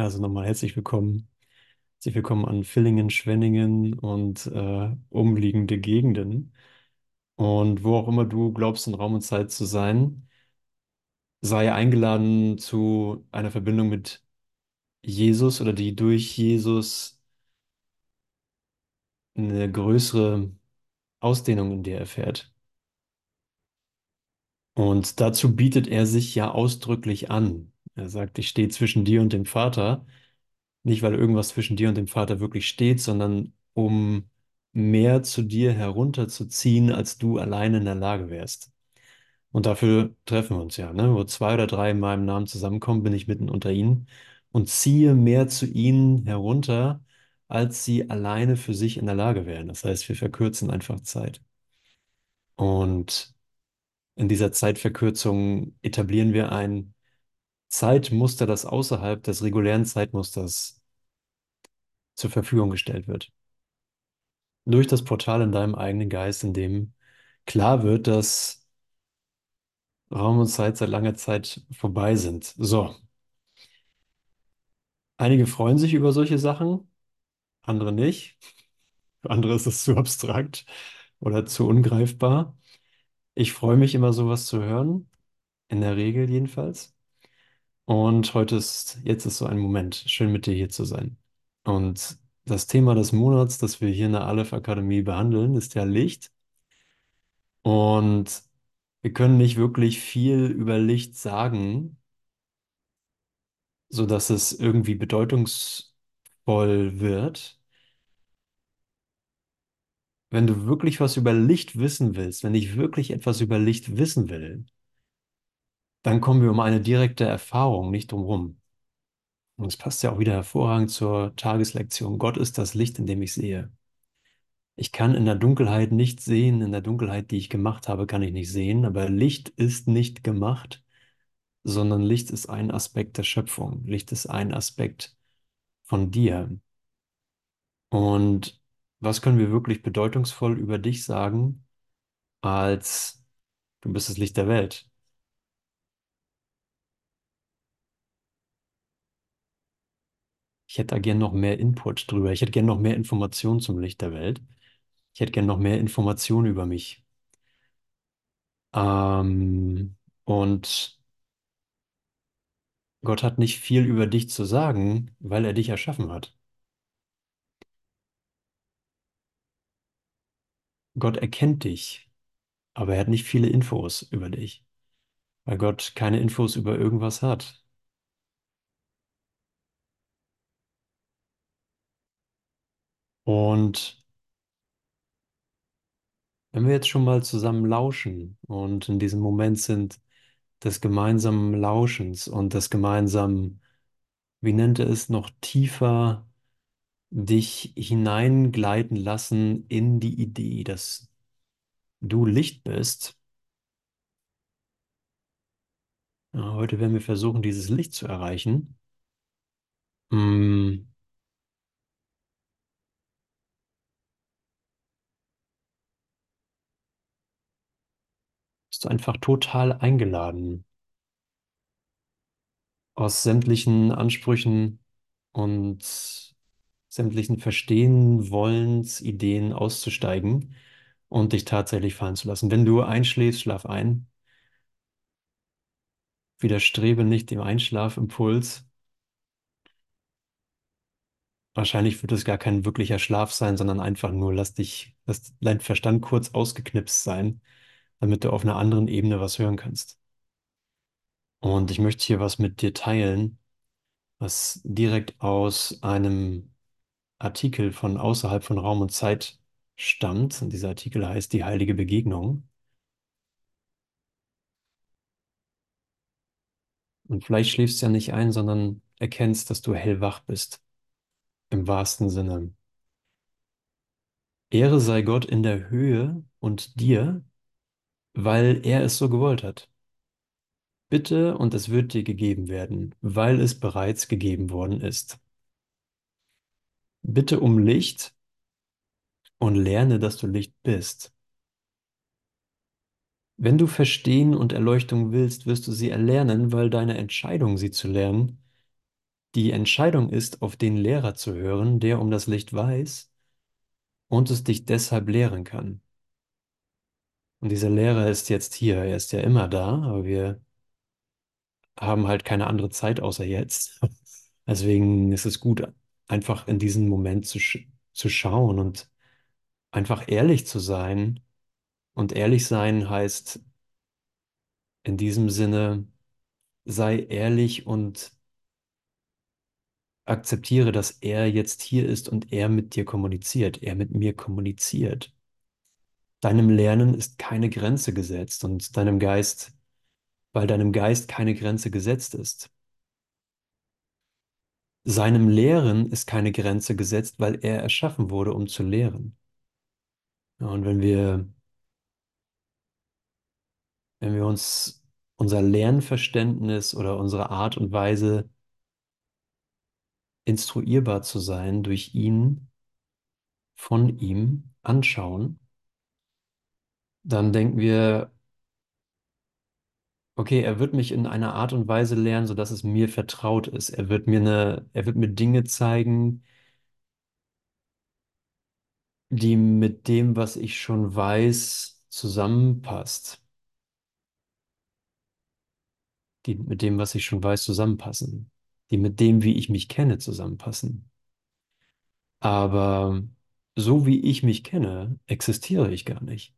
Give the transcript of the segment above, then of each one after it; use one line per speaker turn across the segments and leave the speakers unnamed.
Also nochmal herzlich willkommen. Herzlich willkommen an Villingen, Schwenningen und äh, umliegende Gegenden. Und wo auch immer du glaubst, in Raum und Zeit zu sein, sei eingeladen zu einer Verbindung mit Jesus oder die durch Jesus eine größere Ausdehnung in dir erfährt. Und dazu bietet er sich ja ausdrücklich an. Er sagt, ich stehe zwischen dir und dem Vater. Nicht, weil irgendwas zwischen dir und dem Vater wirklich steht, sondern um mehr zu dir herunterzuziehen, als du alleine in der Lage wärst. Und dafür treffen wir uns ja, ne? Wo zwei oder drei in meinem Namen zusammenkommen, bin ich mitten unter ihnen und ziehe mehr zu ihnen herunter, als sie alleine für sich in der Lage wären. Das heißt, wir verkürzen einfach Zeit. Und in dieser Zeitverkürzung etablieren wir ein Zeitmuster, das außerhalb des regulären Zeitmusters zur Verfügung gestellt wird. Durch das Portal in deinem eigenen Geist, in dem klar wird, dass Raum und Zeit seit langer Zeit vorbei sind. So. Einige freuen sich über solche Sachen, andere nicht. Für andere ist es zu abstrakt oder zu ungreifbar. Ich freue mich immer, sowas zu hören, in der Regel jedenfalls. Und heute ist, jetzt ist so ein Moment, schön mit dir hier zu sein. Und das Thema des Monats, das wir hier in der Aleph Akademie behandeln, ist ja Licht. Und wir können nicht wirklich viel über Licht sagen, sodass es irgendwie bedeutungsvoll wird. Wenn du wirklich was über Licht wissen willst, wenn ich wirklich etwas über Licht wissen will, dann kommen wir um eine direkte Erfahrung nicht drumherum. Und es passt ja auch wieder hervorragend zur Tageslektion. Gott ist das Licht, in dem ich sehe. Ich kann in der Dunkelheit nicht sehen, in der Dunkelheit, die ich gemacht habe, kann ich nicht sehen, aber Licht ist nicht gemacht, sondern Licht ist ein Aspekt der Schöpfung. Licht ist ein Aspekt von dir. Und was können wir wirklich bedeutungsvoll über dich sagen, als du bist das Licht der Welt? Ich hätte da gern noch mehr Input drüber. Ich hätte gern noch mehr Informationen zum Licht der Welt. Ich hätte gern noch mehr Informationen über mich. Ähm, und Gott hat nicht viel über dich zu sagen, weil er dich erschaffen hat. Gott erkennt dich, aber er hat nicht viele Infos über dich, weil Gott keine Infos über irgendwas hat. Und wenn wir jetzt schon mal zusammen lauschen und in diesem Moment sind des gemeinsamen Lauschens und des gemeinsamen, wie nennt er es, noch tiefer dich hineingleiten lassen in die Idee, dass du Licht bist. Heute werden wir versuchen, dieses Licht zu erreichen. Mm. Bist du einfach total eingeladen, aus sämtlichen Ansprüchen und sämtlichen Verstehen, Wollens, Ideen auszusteigen und dich tatsächlich fallen zu lassen. Wenn du einschläfst, schlaf ein. Widerstrebe nicht dem Einschlafimpuls. Wahrscheinlich wird es gar kein wirklicher Schlaf sein, sondern einfach nur, lass dich, lass dein Verstand kurz ausgeknipst sein, damit du auf einer anderen Ebene was hören kannst. Und ich möchte hier was mit dir teilen, was direkt aus einem Artikel von außerhalb von Raum und Zeit stammt. Und dieser Artikel heißt Die heilige Begegnung. Und vielleicht schläfst du ja nicht ein, sondern erkennst, dass du hellwach bist. Im wahrsten Sinne. Ehre sei Gott in der Höhe und dir, weil er es so gewollt hat. Bitte und es wird dir gegeben werden, weil es bereits gegeben worden ist. Bitte um Licht und lerne, dass du Licht bist. Wenn du Verstehen und Erleuchtung willst, wirst du sie erlernen, weil deine Entscheidung, sie zu lernen, die Entscheidung ist, auf den Lehrer zu hören, der um das Licht weiß und es dich deshalb lehren kann. Und dieser Lehrer ist jetzt hier, er ist ja immer da, aber wir haben halt keine andere Zeit außer jetzt. Deswegen ist es gut, einfach in diesen Moment zu, sch zu schauen und einfach ehrlich zu sein. Und ehrlich sein heißt in diesem Sinne, sei ehrlich und akzeptiere, dass er jetzt hier ist und er mit dir kommuniziert, er mit mir kommuniziert. Deinem Lernen ist keine Grenze gesetzt und deinem Geist, weil deinem Geist keine Grenze gesetzt ist. Seinem Lehren ist keine Grenze gesetzt, weil er erschaffen wurde, um zu lehren. Ja, und wenn wir, wenn wir uns unser Lernverständnis oder unsere Art und Weise, instruierbar zu sein, durch ihn, von ihm anschauen, dann denken wir, okay, er wird mich in einer Art und Weise lernen, sodass es mir vertraut ist. Er wird mir eine, er wird mir Dinge zeigen, die mit dem, was ich schon weiß, zusammenpasst. Die mit dem, was ich schon weiß, zusammenpassen. Die mit dem, wie ich mich kenne, zusammenpassen. Aber so wie ich mich kenne, existiere ich gar nicht.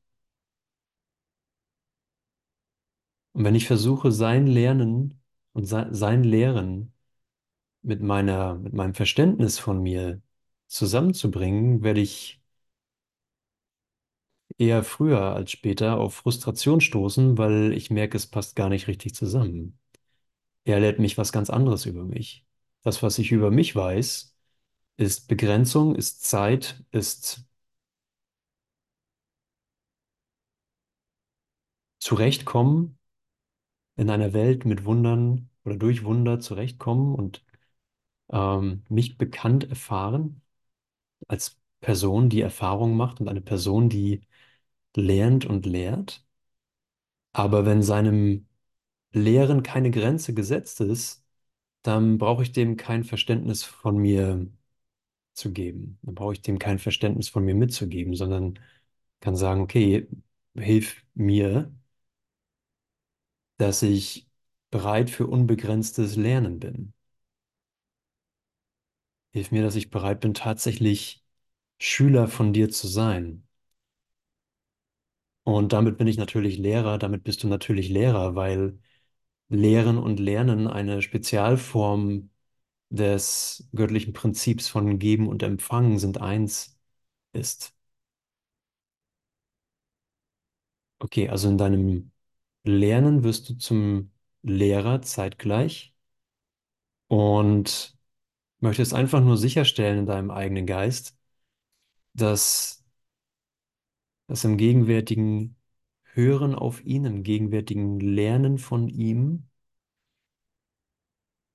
Und wenn ich versuche, sein Lernen und sein, Lehren mit meiner, mit meinem Verständnis von mir zusammenzubringen, werde ich eher früher als später auf Frustration stoßen, weil ich merke, es passt gar nicht richtig zusammen. Er lehrt mich was ganz anderes über mich. Das, was ich über mich weiß, ist Begrenzung, ist Zeit, ist Zurechtkommen in einer Welt mit Wundern oder durch Wunder zurechtkommen und ähm, mich bekannt erfahren als Person, die Erfahrung macht und eine Person, die lernt und lehrt. Aber wenn seinem Lehren keine Grenze gesetzt ist, dann brauche ich dem kein Verständnis von mir zu geben. Dann brauche ich dem kein Verständnis von mir mitzugeben, sondern kann sagen, okay, hilf mir, dass ich bereit für unbegrenztes Lernen bin. Hilf mir, dass ich bereit bin, tatsächlich Schüler von dir zu sein. Und damit bin ich natürlich Lehrer, damit bist du natürlich Lehrer, weil Lehren und Lernen eine Spezialform des göttlichen Prinzips von Geben und Empfangen sind eins ist. Okay, also in deinem Lernen wirst du zum Lehrer zeitgleich und möchtest einfach nur sicherstellen in deinem eigenen Geist, dass, dass im gegenwärtigen Hören auf ihn, im gegenwärtigen Lernen von ihm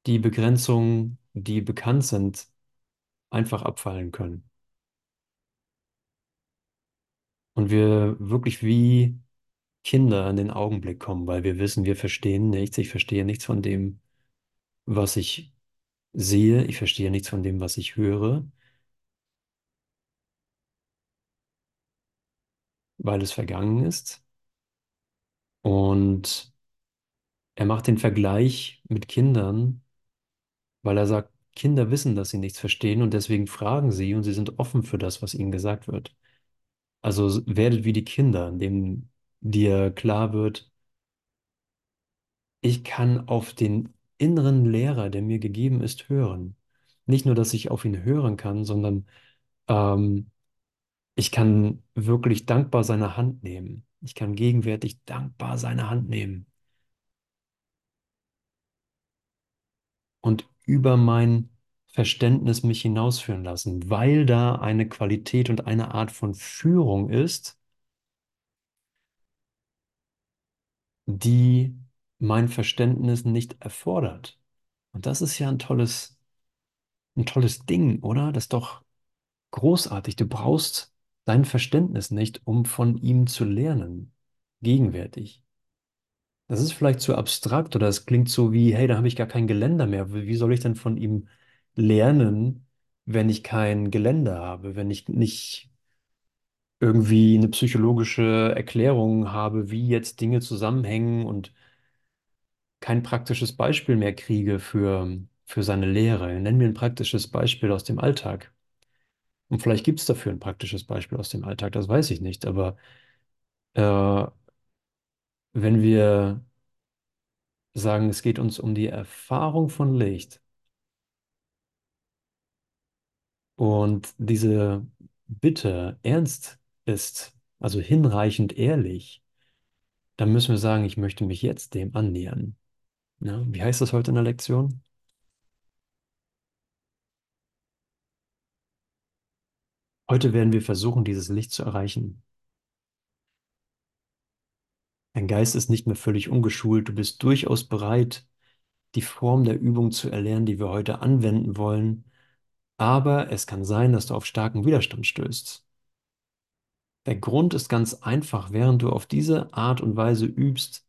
die Begrenzungen, die bekannt sind, einfach abfallen können. Und wir wirklich wie Kinder in den Augenblick kommen, weil wir wissen, wir verstehen nichts. Ich verstehe nichts von dem, was ich sehe. Ich verstehe nichts von dem, was ich höre, weil es vergangen ist. Und er macht den Vergleich mit Kindern, weil er sagt, Kinder wissen, dass sie nichts verstehen und deswegen fragen sie und sie sind offen für das, was ihnen gesagt wird. Also werdet wie die Kinder, indem dir klar wird, ich kann auf den inneren Lehrer, der mir gegeben ist, hören. Nicht nur, dass ich auf ihn hören kann, sondern ähm, ich kann wirklich dankbar seine Hand nehmen. Ich kann gegenwärtig dankbar seine Hand nehmen. Und über mein Verständnis mich hinausführen lassen, weil da eine Qualität und eine Art von Führung ist, die mein Verständnis nicht erfordert. Und das ist ja ein tolles, ein tolles Ding, oder? Das ist doch großartig. Du brauchst dein Verständnis nicht, um von ihm zu lernen, gegenwärtig. Das ist vielleicht zu abstrakt oder es klingt so wie, hey, da habe ich gar kein Geländer mehr. Wie wie soll ich denn von ihm lernen, wenn ich kein Geländer habe, wenn ich nicht irgendwie eine psychologische Erklärung habe, wie jetzt Dinge zusammenhängen und kein praktisches Beispiel mehr kriege für, für seine Lehre. Nenn mir ein praktisches Beispiel aus dem Alltag. Und vielleicht gibt es dafür ein praktisches Beispiel aus dem Alltag, das weiß ich nicht. Aber äh, wenn wir sagen, es geht uns um die Erfahrung von Licht und diese Bitte ernst ist, also hinreichend ehrlich, dann müssen wir sagen, ich möchte mich jetzt dem annähern. Ja, wie heißt das heute in der Lektion? Heute werden wir versuchen, dieses Licht zu erreichen. Dein Geist ist nicht mehr völlig ungeschult. Du bist durchaus bereit, die Form der Übung zu erlernen, die wir heute anwenden wollen. Aber es kann sein, dass du auf starken Widerstand stößt. Der Grund ist ganz einfach. Während du auf diese Art und Weise übst,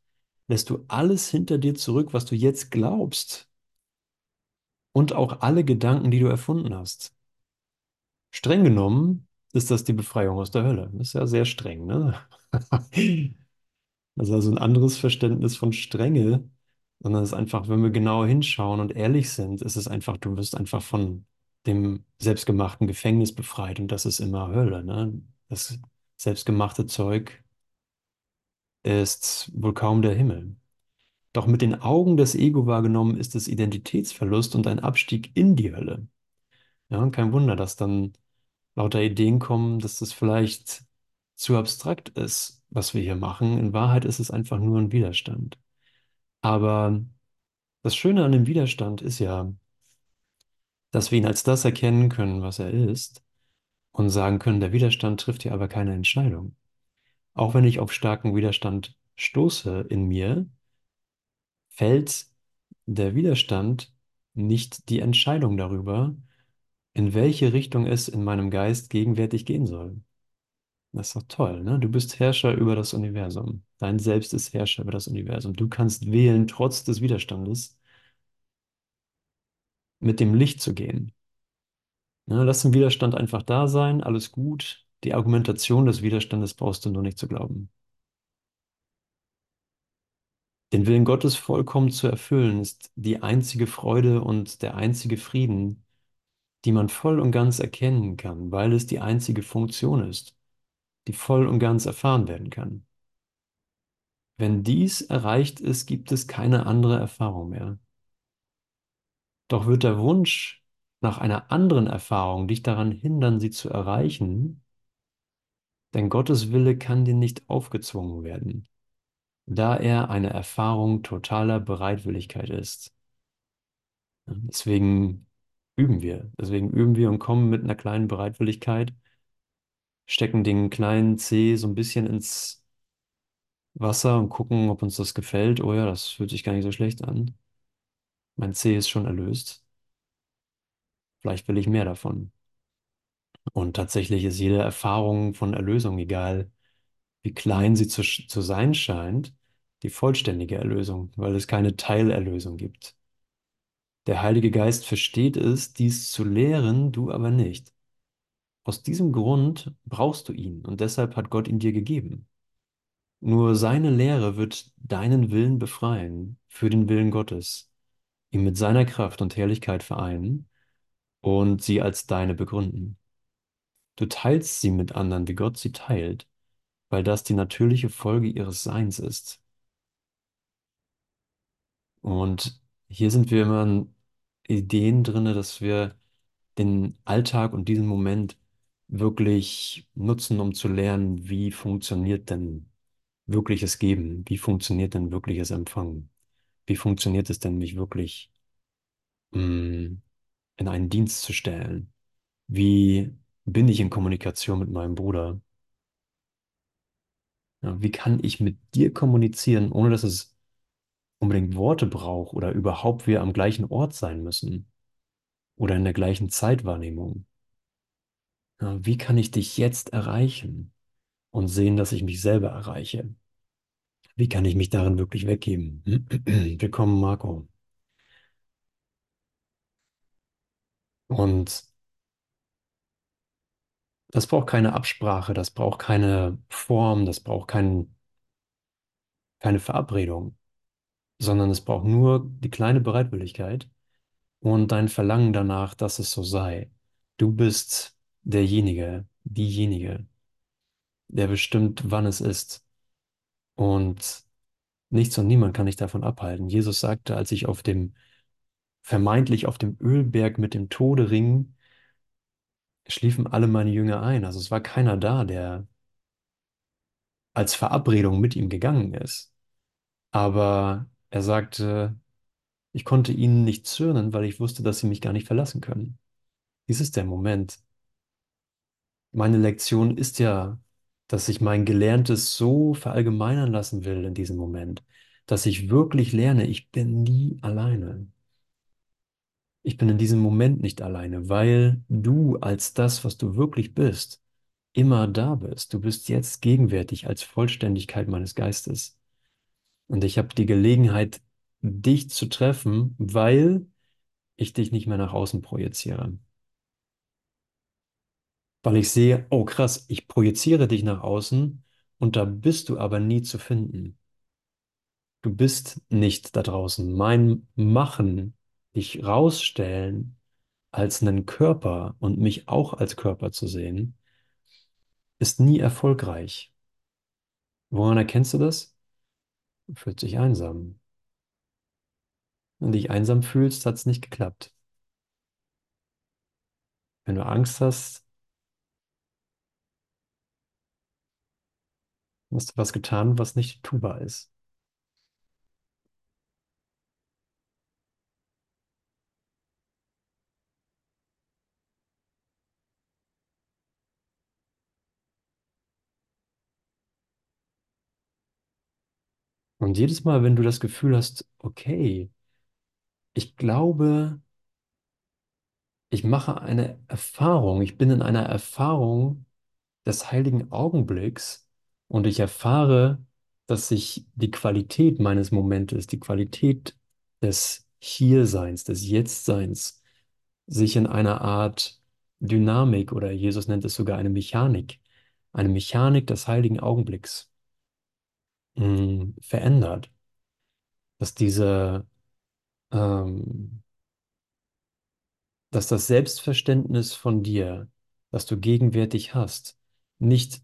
lässt du alles hinter dir zurück, was du jetzt glaubst. Und auch alle Gedanken, die du erfunden hast. Streng genommen ist das die Befreiung aus der Hölle. Das ist ja sehr streng, ne? Das ist also ein anderes Verständnis von Strenge, sondern es ist einfach, wenn wir genau hinschauen und ehrlich sind, ist es einfach, du wirst einfach von dem selbstgemachten Gefängnis befreit und das ist immer Hölle, ne? Das selbstgemachte Zeug ist wohl kaum der Himmel. Doch mit den Augen des Ego wahrgenommen ist es Identitätsverlust und ein Abstieg in die Hölle. Ja, und kein Wunder, dass dann lauter Ideen kommen, dass das vielleicht zu abstrakt ist, was wir hier machen. In Wahrheit ist es einfach nur ein Widerstand. Aber das Schöne an dem Widerstand ist ja, dass wir ihn als das erkennen können, was er ist, und sagen können, der Widerstand trifft hier aber keine Entscheidung. Auch wenn ich auf starken Widerstand stoße in mir, fällt der Widerstand nicht die Entscheidung darüber, in welche Richtung es in meinem Geist gegenwärtig gehen soll. Das ist doch toll, ne? Du bist Herrscher über das Universum. Dein Selbst ist Herrscher über das Universum. Du kannst wählen, trotz des Widerstandes, mit dem Licht zu gehen. Ne? Lass den Widerstand einfach da sein, alles gut. Die Argumentation des Widerstandes brauchst du nur nicht zu glauben. Den Willen Gottes vollkommen zu erfüllen, ist die einzige Freude und der einzige Frieden, die man voll und ganz erkennen kann, weil es die einzige Funktion ist, die voll und ganz erfahren werden kann. Wenn dies erreicht ist, gibt es keine andere Erfahrung mehr. Doch wird der Wunsch nach einer anderen Erfahrung dich daran hindern, sie zu erreichen, denn Gottes Wille kann dir nicht aufgezwungen werden, da er eine Erfahrung totaler Bereitwilligkeit ist. Deswegen üben wir. Deswegen üben wir und kommen mit einer kleinen Bereitwilligkeit, stecken den kleinen Zeh so ein bisschen ins Wasser und gucken, ob uns das gefällt. Oh ja, das fühlt sich gar nicht so schlecht an. Mein Zeh ist schon erlöst. Vielleicht will ich mehr davon. Und tatsächlich ist jede Erfahrung von Erlösung, egal wie klein sie zu, zu sein scheint, die vollständige Erlösung, weil es keine Teilerlösung gibt. Der Heilige Geist versteht es, dies zu lehren, du aber nicht. Aus diesem Grund brauchst du ihn und deshalb hat Gott ihn dir gegeben. Nur seine Lehre wird deinen Willen befreien für den Willen Gottes, ihn mit seiner Kraft und Herrlichkeit vereinen und sie als deine begründen. Du teilst sie mit anderen, wie Gott sie teilt, weil das die natürliche Folge ihres Seins ist. Und hier sind wir immer in Ideen drin, dass wir den Alltag und diesen Moment wirklich nutzen, um zu lernen, wie funktioniert denn wirkliches Geben? Wie funktioniert denn wirkliches Empfangen? Wie funktioniert es denn, mich wirklich mh, in einen Dienst zu stellen? Wie bin ich in Kommunikation mit meinem Bruder? Ja, wie kann ich mit dir kommunizieren, ohne dass es unbedingt Worte braucht oder überhaupt wir am gleichen Ort sein müssen oder in der gleichen Zeitwahrnehmung? Ja, wie kann ich dich jetzt erreichen und sehen, dass ich mich selber erreiche? Wie kann ich mich darin wirklich weggeben? Willkommen, Marco. Und das braucht keine Absprache, das braucht keine Form, das braucht kein, keine Verabredung, sondern es braucht nur die kleine Bereitwilligkeit und dein Verlangen danach, dass es so sei. Du bist derjenige, diejenige, der bestimmt, wann es ist. Und nichts und niemand kann dich davon abhalten. Jesus sagte, als ich auf dem, vermeintlich auf dem Ölberg mit dem Tode ring, schliefen alle meine Jünger ein. Also es war keiner da, der als Verabredung mit ihm gegangen ist. Aber er sagte, ich konnte ihnen nicht zürnen, weil ich wusste, dass sie mich gar nicht verlassen können. Dies ist der Moment. Meine Lektion ist ja, dass ich mein Gelerntes so verallgemeinern lassen will in diesem Moment, dass ich wirklich lerne, ich bin nie alleine. Ich bin in diesem Moment nicht alleine, weil du als das, was du wirklich bist, immer da bist. Du bist jetzt gegenwärtig als Vollständigkeit meines Geistes. Und ich habe die Gelegenheit, dich zu treffen, weil ich dich nicht mehr nach außen projiziere. Weil ich sehe, oh krass, ich projiziere dich nach außen und da bist du aber nie zu finden. Du bist nicht da draußen. Mein Machen, dich rausstellen als einen Körper und mich auch als Körper zu sehen, ist nie erfolgreich. Woran erkennst du das? Du fühlst dich einsam. Wenn du dich einsam fühlst, hat es nicht geklappt. Wenn du Angst hast, hast du was getan, was nicht tubar ist. Und jedes Mal, wenn du das Gefühl hast, okay, ich glaube, ich mache eine Erfahrung, ich bin in einer Erfahrung des heiligen Augenblicks und ich erfahre, dass sich die Qualität meines Momentes, die Qualität des Hierseins, des Jetztseins, sich in einer Art Dynamik oder Jesus nennt es sogar eine Mechanik, eine Mechanik des heiligen Augenblicks mh, verändert, dass diese, ähm, dass das Selbstverständnis von dir, das du gegenwärtig hast, nicht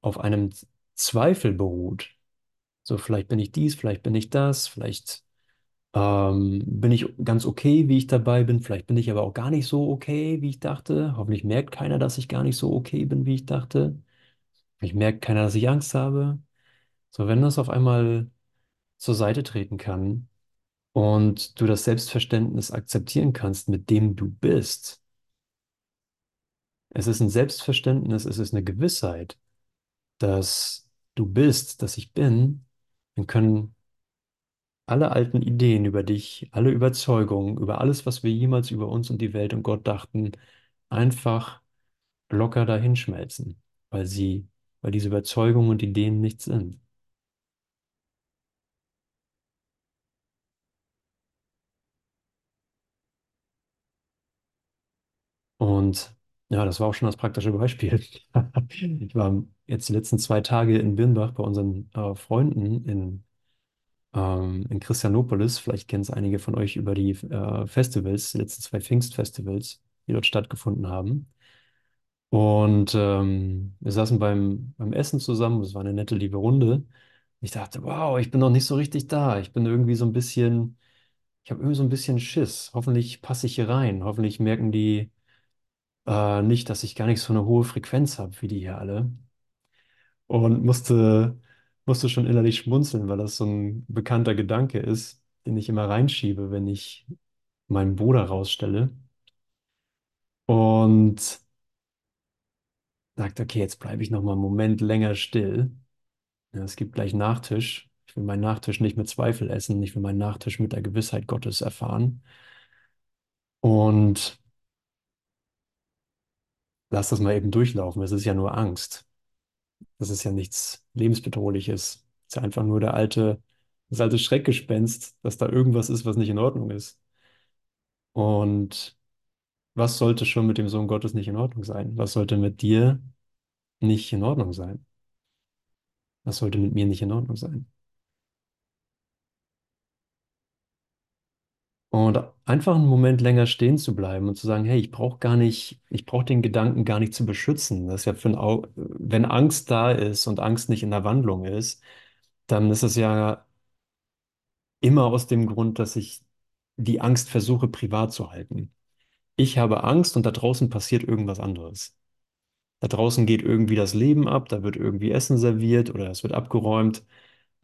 auf einem Zweifel beruht. So, vielleicht bin ich dies, vielleicht bin ich das, vielleicht ähm, bin ich ganz okay, wie ich dabei bin, vielleicht bin ich aber auch gar nicht so okay, wie ich dachte. Hoffentlich merkt keiner, dass ich gar nicht so okay bin, wie ich dachte. Vielleicht merkt keiner, dass ich Angst habe. So, wenn das auf einmal zur Seite treten kann und du das Selbstverständnis akzeptieren kannst, mit dem du bist. Es ist ein Selbstverständnis, es ist eine Gewissheit, dass du bist, dass ich bin, dann können alle alten Ideen über dich, alle Überzeugungen, über alles, was wir jemals über uns und die Welt und Gott dachten, einfach locker dahinschmelzen, weil sie, weil diese Überzeugungen und Ideen nichts sind. Und ja, das war auch schon das praktische Beispiel. Ich war jetzt die letzten zwei Tage in Birnbach bei unseren äh, Freunden in, ähm, in Christianopolis. Vielleicht kennen es einige von euch über die äh, Festivals, die letzten zwei Pfingstfestivals, die dort stattgefunden haben. Und ähm, wir saßen beim, beim Essen zusammen. Es war eine nette, liebe Runde. Ich dachte, wow, ich bin noch nicht so richtig da. Ich bin irgendwie so ein bisschen, ich habe irgendwie so ein bisschen Schiss. Hoffentlich passe ich hier rein. Hoffentlich merken die äh, nicht, dass ich gar nicht so eine hohe Frequenz habe wie die hier alle. Und musste, musste schon innerlich schmunzeln, weil das so ein bekannter Gedanke ist, den ich immer reinschiebe, wenn ich meinen Bruder rausstelle. Und sagte, okay, jetzt bleibe ich noch mal einen Moment länger still. Ja, es gibt gleich Nachtisch. Ich will meinen Nachtisch nicht mit Zweifel essen. Ich will meinen Nachtisch mit der Gewissheit Gottes erfahren. Und lass das mal eben durchlaufen. Es ist ja nur Angst. Das ist ja nichts Lebensbedrohliches. Ist ja einfach nur der alte, das alte Schreckgespenst, dass da irgendwas ist, was nicht in Ordnung ist. Und was sollte schon mit dem Sohn Gottes nicht in Ordnung sein? Was sollte mit dir nicht in Ordnung sein? Was sollte mit mir nicht in Ordnung sein? Und einfach einen Moment länger stehen zu bleiben und zu sagen, hey, ich brauche gar nicht, ich brauche den Gedanken gar nicht zu beschützen. Das ist ja für ein Au wenn Angst da ist und Angst nicht in der Wandlung ist, dann ist es ja immer aus dem Grund, dass ich die Angst versuche, privat zu halten. Ich habe Angst und da draußen passiert irgendwas anderes. Da draußen geht irgendwie das Leben ab, da wird irgendwie Essen serviert oder es wird abgeräumt.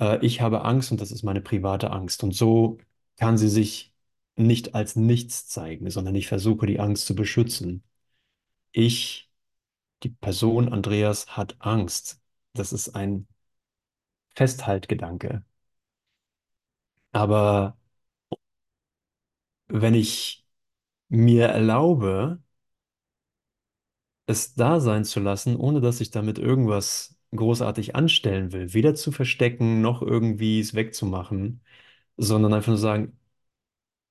Äh, ich habe Angst und das ist meine private Angst. Und so kann sie sich nicht als nichts zeigen, sondern ich versuche die Angst zu beschützen. Ich, die Person Andreas, hat Angst. Das ist ein Festhaltgedanke. Aber wenn ich mir erlaube, es da sein zu lassen, ohne dass ich damit irgendwas großartig anstellen will, weder zu verstecken noch irgendwie es wegzumachen, sondern einfach nur sagen,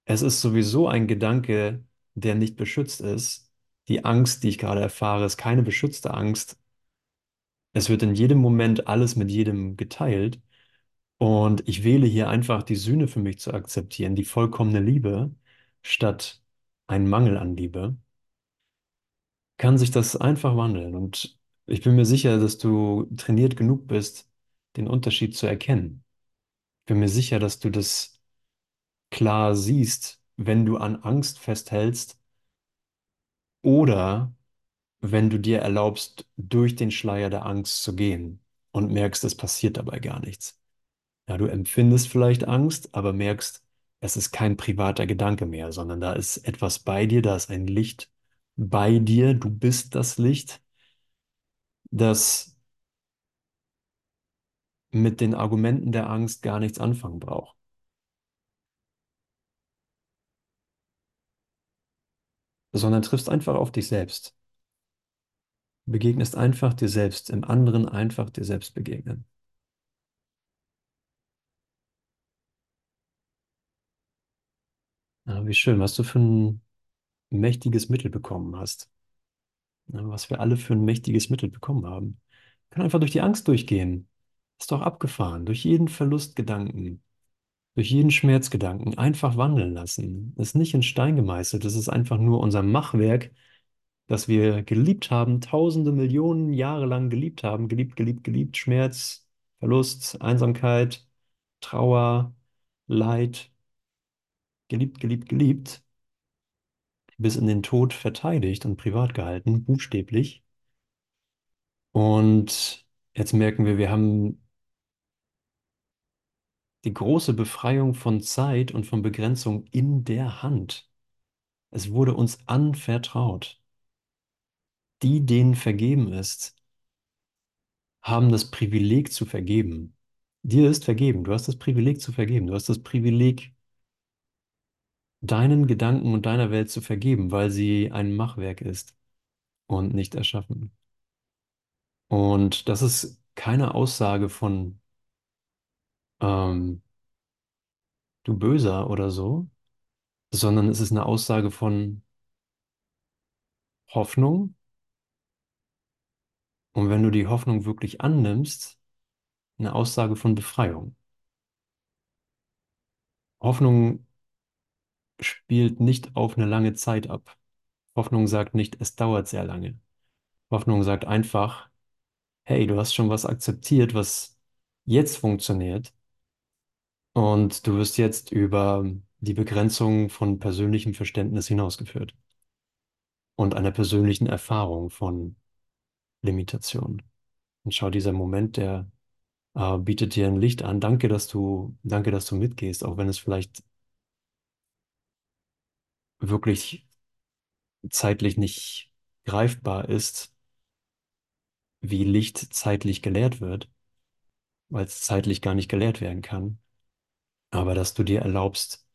es ist sowieso ein Gedanke, der nicht beschützt ist. Die Angst, die ich gerade erfahre, ist keine beschützte Angst. Es wird in jedem Moment alles mit jedem geteilt. Und ich wähle hier einfach die Sühne für mich zu akzeptieren, die vollkommene Liebe, statt einen Mangel an Liebe, kann sich das einfach wandeln. Und ich bin mir sicher, dass du trainiert genug bist, den Unterschied zu erkennen. Ich bin mir sicher, dass du das klar siehst, wenn du an Angst festhältst oder wenn du dir erlaubst, durch den Schleier der Angst zu gehen und merkst, es passiert dabei gar nichts. Ja, du empfindest vielleicht Angst, aber merkst, es ist kein privater Gedanke mehr, sondern da ist etwas bei dir, da ist ein Licht bei dir, du bist das Licht, das mit den Argumenten der Angst gar nichts anfangen braucht. Sondern triffst einfach auf dich selbst. Begegnest einfach dir selbst, im anderen einfach dir selbst begegnen. Ja, wie schön, was du für ein mächtiges Mittel bekommen hast. Ja, was wir alle für ein mächtiges Mittel bekommen haben. Kann einfach durch die Angst durchgehen. Ist doch abgefahren. Durch jeden Verlustgedanken, durch jeden Schmerzgedanken einfach wandeln lassen. Ist nicht in Stein gemeißelt. Es ist einfach nur unser Machwerk, das wir geliebt haben, tausende Millionen Jahre lang geliebt haben. Geliebt, geliebt, geliebt. Schmerz, Verlust, Einsamkeit, Trauer, Leid. Geliebt, geliebt, geliebt bis in den Tod verteidigt und privat gehalten, buchstäblich. Und jetzt merken wir, wir haben die große Befreiung von Zeit und von Begrenzung in der Hand. Es wurde uns anvertraut. Die, denen vergeben ist, haben das Privileg zu vergeben. Dir ist vergeben. Du hast das Privileg zu vergeben. Du hast das Privileg, deinen Gedanken und deiner Welt zu vergeben, weil sie ein Machwerk ist und nicht erschaffen. Und das ist keine Aussage von ähm, du Böser oder so, sondern es ist eine Aussage von Hoffnung. Und wenn du die Hoffnung wirklich annimmst, eine Aussage von Befreiung. Hoffnung spielt nicht auf eine lange Zeit ab. Hoffnung sagt nicht, es dauert sehr lange. Hoffnung sagt einfach, hey, du hast schon was akzeptiert, was jetzt funktioniert. Und du wirst jetzt über die Begrenzung von persönlichem Verständnis hinausgeführt und einer persönlichen Erfahrung von Limitation. Und schau, dieser Moment, der äh, bietet dir ein Licht an. Danke, dass du, danke, dass du mitgehst, auch wenn es vielleicht wirklich zeitlich nicht greifbar ist, wie Licht zeitlich gelehrt wird, weil es zeitlich gar nicht gelehrt werden kann, aber dass du dir erlaubst,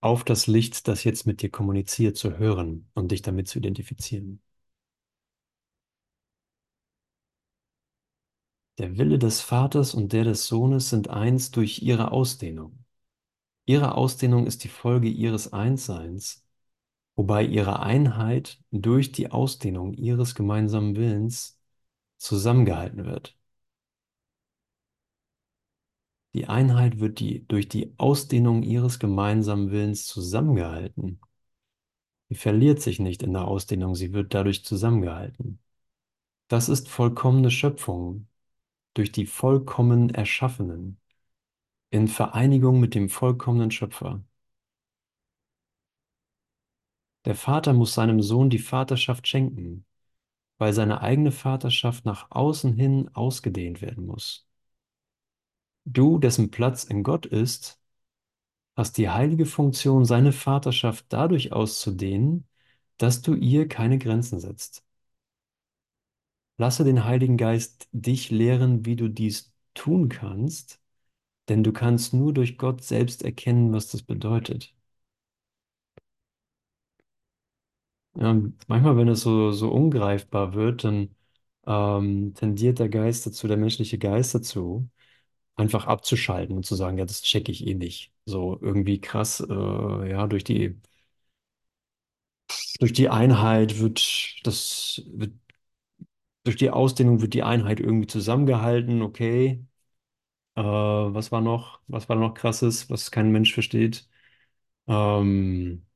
auf das Licht, das jetzt mit dir kommuniziert, zu hören und dich damit zu identifizieren. Der Wille des Vaters und der des Sohnes sind eins durch ihre Ausdehnung. Ihre Ausdehnung ist die Folge ihres Einsseins, wobei ihre Einheit durch die Ausdehnung ihres gemeinsamen Willens zusammengehalten wird. Die Einheit wird die, durch die Ausdehnung ihres gemeinsamen Willens zusammengehalten. Sie verliert sich nicht in der Ausdehnung, sie wird dadurch zusammengehalten. Das ist vollkommene Schöpfung durch die vollkommen Erschaffenen in Vereinigung mit dem vollkommenen Schöpfer. Der Vater muss seinem Sohn die Vaterschaft schenken, weil seine eigene Vaterschaft nach außen hin ausgedehnt werden muss. Du, dessen Platz in Gott ist, hast die heilige Funktion, seine Vaterschaft dadurch auszudehnen, dass du ihr keine Grenzen setzt. Lasse den Heiligen Geist dich lehren, wie du dies tun kannst, denn du kannst nur durch Gott selbst erkennen, was das bedeutet. Ja, manchmal, wenn es so, so ungreifbar wird, dann ähm, tendiert der Geist dazu, der menschliche Geist dazu, einfach abzuschalten und zu sagen, ja, das checke ich eh nicht. So irgendwie krass, äh, ja, durch die, durch die Einheit wird das, wird, durch die Ausdehnung wird die Einheit irgendwie zusammengehalten, okay. Äh, was war noch, was war noch krasses, was kein Mensch versteht? Ähm,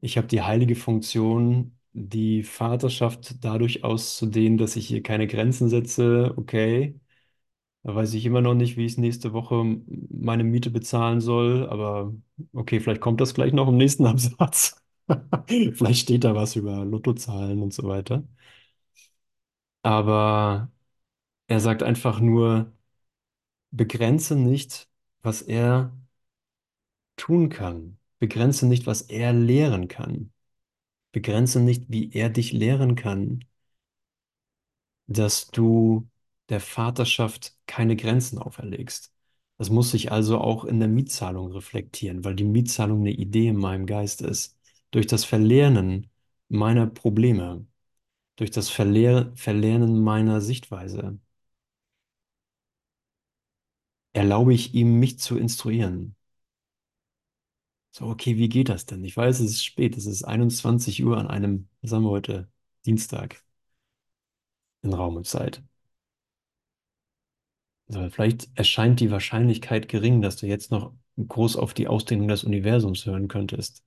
ich habe die heilige Funktion, die Vaterschaft dadurch auszudehnen, dass ich hier keine Grenzen setze, okay. Da weiß ich immer noch nicht, wie ich nächste Woche meine Miete bezahlen soll, aber okay, vielleicht kommt das gleich noch im nächsten Absatz. Vielleicht steht da was über Lottozahlen und so weiter. Aber er sagt einfach nur, begrenze nicht, was er tun kann. Begrenze nicht, was er lehren kann. Begrenze nicht, wie er dich lehren kann, dass du der Vaterschaft keine Grenzen auferlegst. Das muss sich also auch in der Mietzahlung reflektieren, weil die Mietzahlung eine Idee in meinem Geist ist. Durch das Verlernen meiner Probleme, durch das Verlehr Verlernen meiner Sichtweise, erlaube ich ihm, mich zu instruieren. So, okay, wie geht das denn? Ich weiß, es ist spät, es ist 21 Uhr an einem, was haben wir heute? Dienstag in Raum und Zeit. So, vielleicht erscheint die Wahrscheinlichkeit gering, dass du jetzt noch groß auf die Ausdehnung des Universums hören könntest.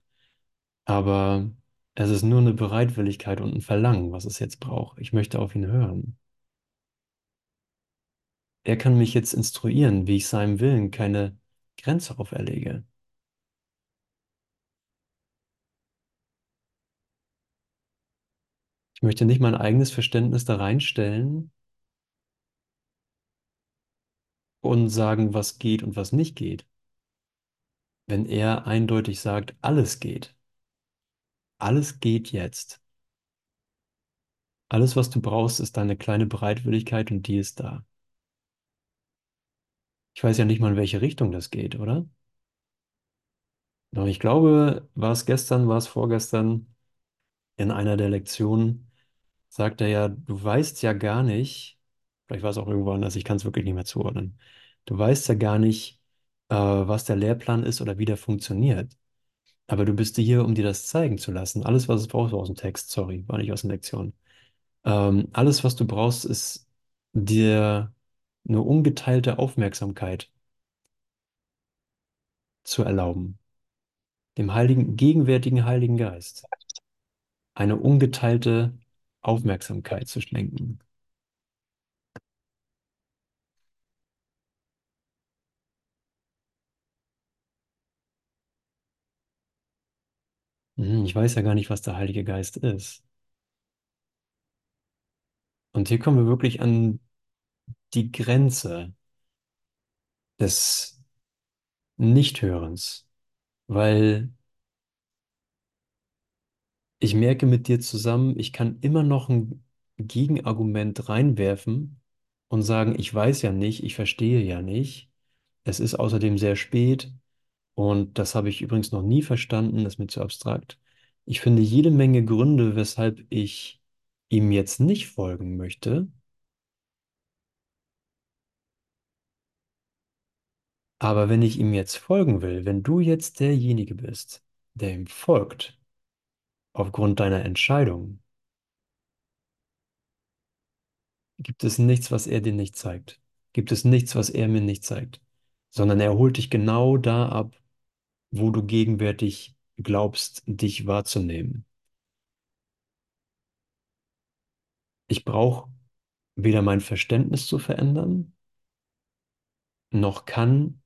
Aber es ist nur eine Bereitwilligkeit und ein Verlangen, was es jetzt braucht. Ich möchte auf ihn hören. Er kann mich jetzt instruieren, wie ich seinem Willen keine Grenze auferlege. Ich möchte nicht mein eigenes Verständnis da reinstellen und sagen, was geht und was nicht geht. Wenn er eindeutig sagt, alles geht. Alles geht jetzt. Alles, was du brauchst, ist deine kleine Bereitwilligkeit und die ist da. Ich weiß ja nicht mal, in welche Richtung das geht, oder? Doch ich glaube, war es gestern, war es vorgestern, in einer der Lektionen, sagt er ja, du weißt ja gar nicht, vielleicht war es auch irgendwo anders, ich kann es wirklich nicht mehr zuordnen. Du weißt ja gar nicht, äh, was der Lehrplan ist oder wie der funktioniert. Aber du bist hier, um dir das zeigen zu lassen. Alles, was es brauchst, war aus dem Text, sorry, war nicht aus der Lektion. Ähm, alles, was du brauchst, ist dir eine ungeteilte Aufmerksamkeit zu erlauben. Dem heiligen, gegenwärtigen Heiligen Geist eine ungeteilte Aufmerksamkeit zu schenken. Hm, Ich weiß ja gar nicht, was der Heilige Geist ist. Und hier kommen wir wirklich an die Grenze des Nichthörens, weil ich merke mit dir zusammen, ich kann immer noch ein Gegenargument reinwerfen und sagen, ich weiß ja nicht, ich verstehe ja nicht. Es ist außerdem sehr spät und das habe ich übrigens noch nie verstanden, das ist mir zu abstrakt. Ich finde jede Menge Gründe, weshalb ich ihm jetzt nicht folgen möchte, aber wenn ich ihm jetzt folgen will, wenn du jetzt derjenige bist, der ihm folgt, aufgrund deiner Entscheidung, gibt es nichts, was er dir nicht zeigt. Gibt es nichts, was er mir nicht zeigt, sondern er holt dich genau da ab, wo du gegenwärtig glaubst, dich wahrzunehmen. Ich brauche weder mein Verständnis zu verändern, noch kann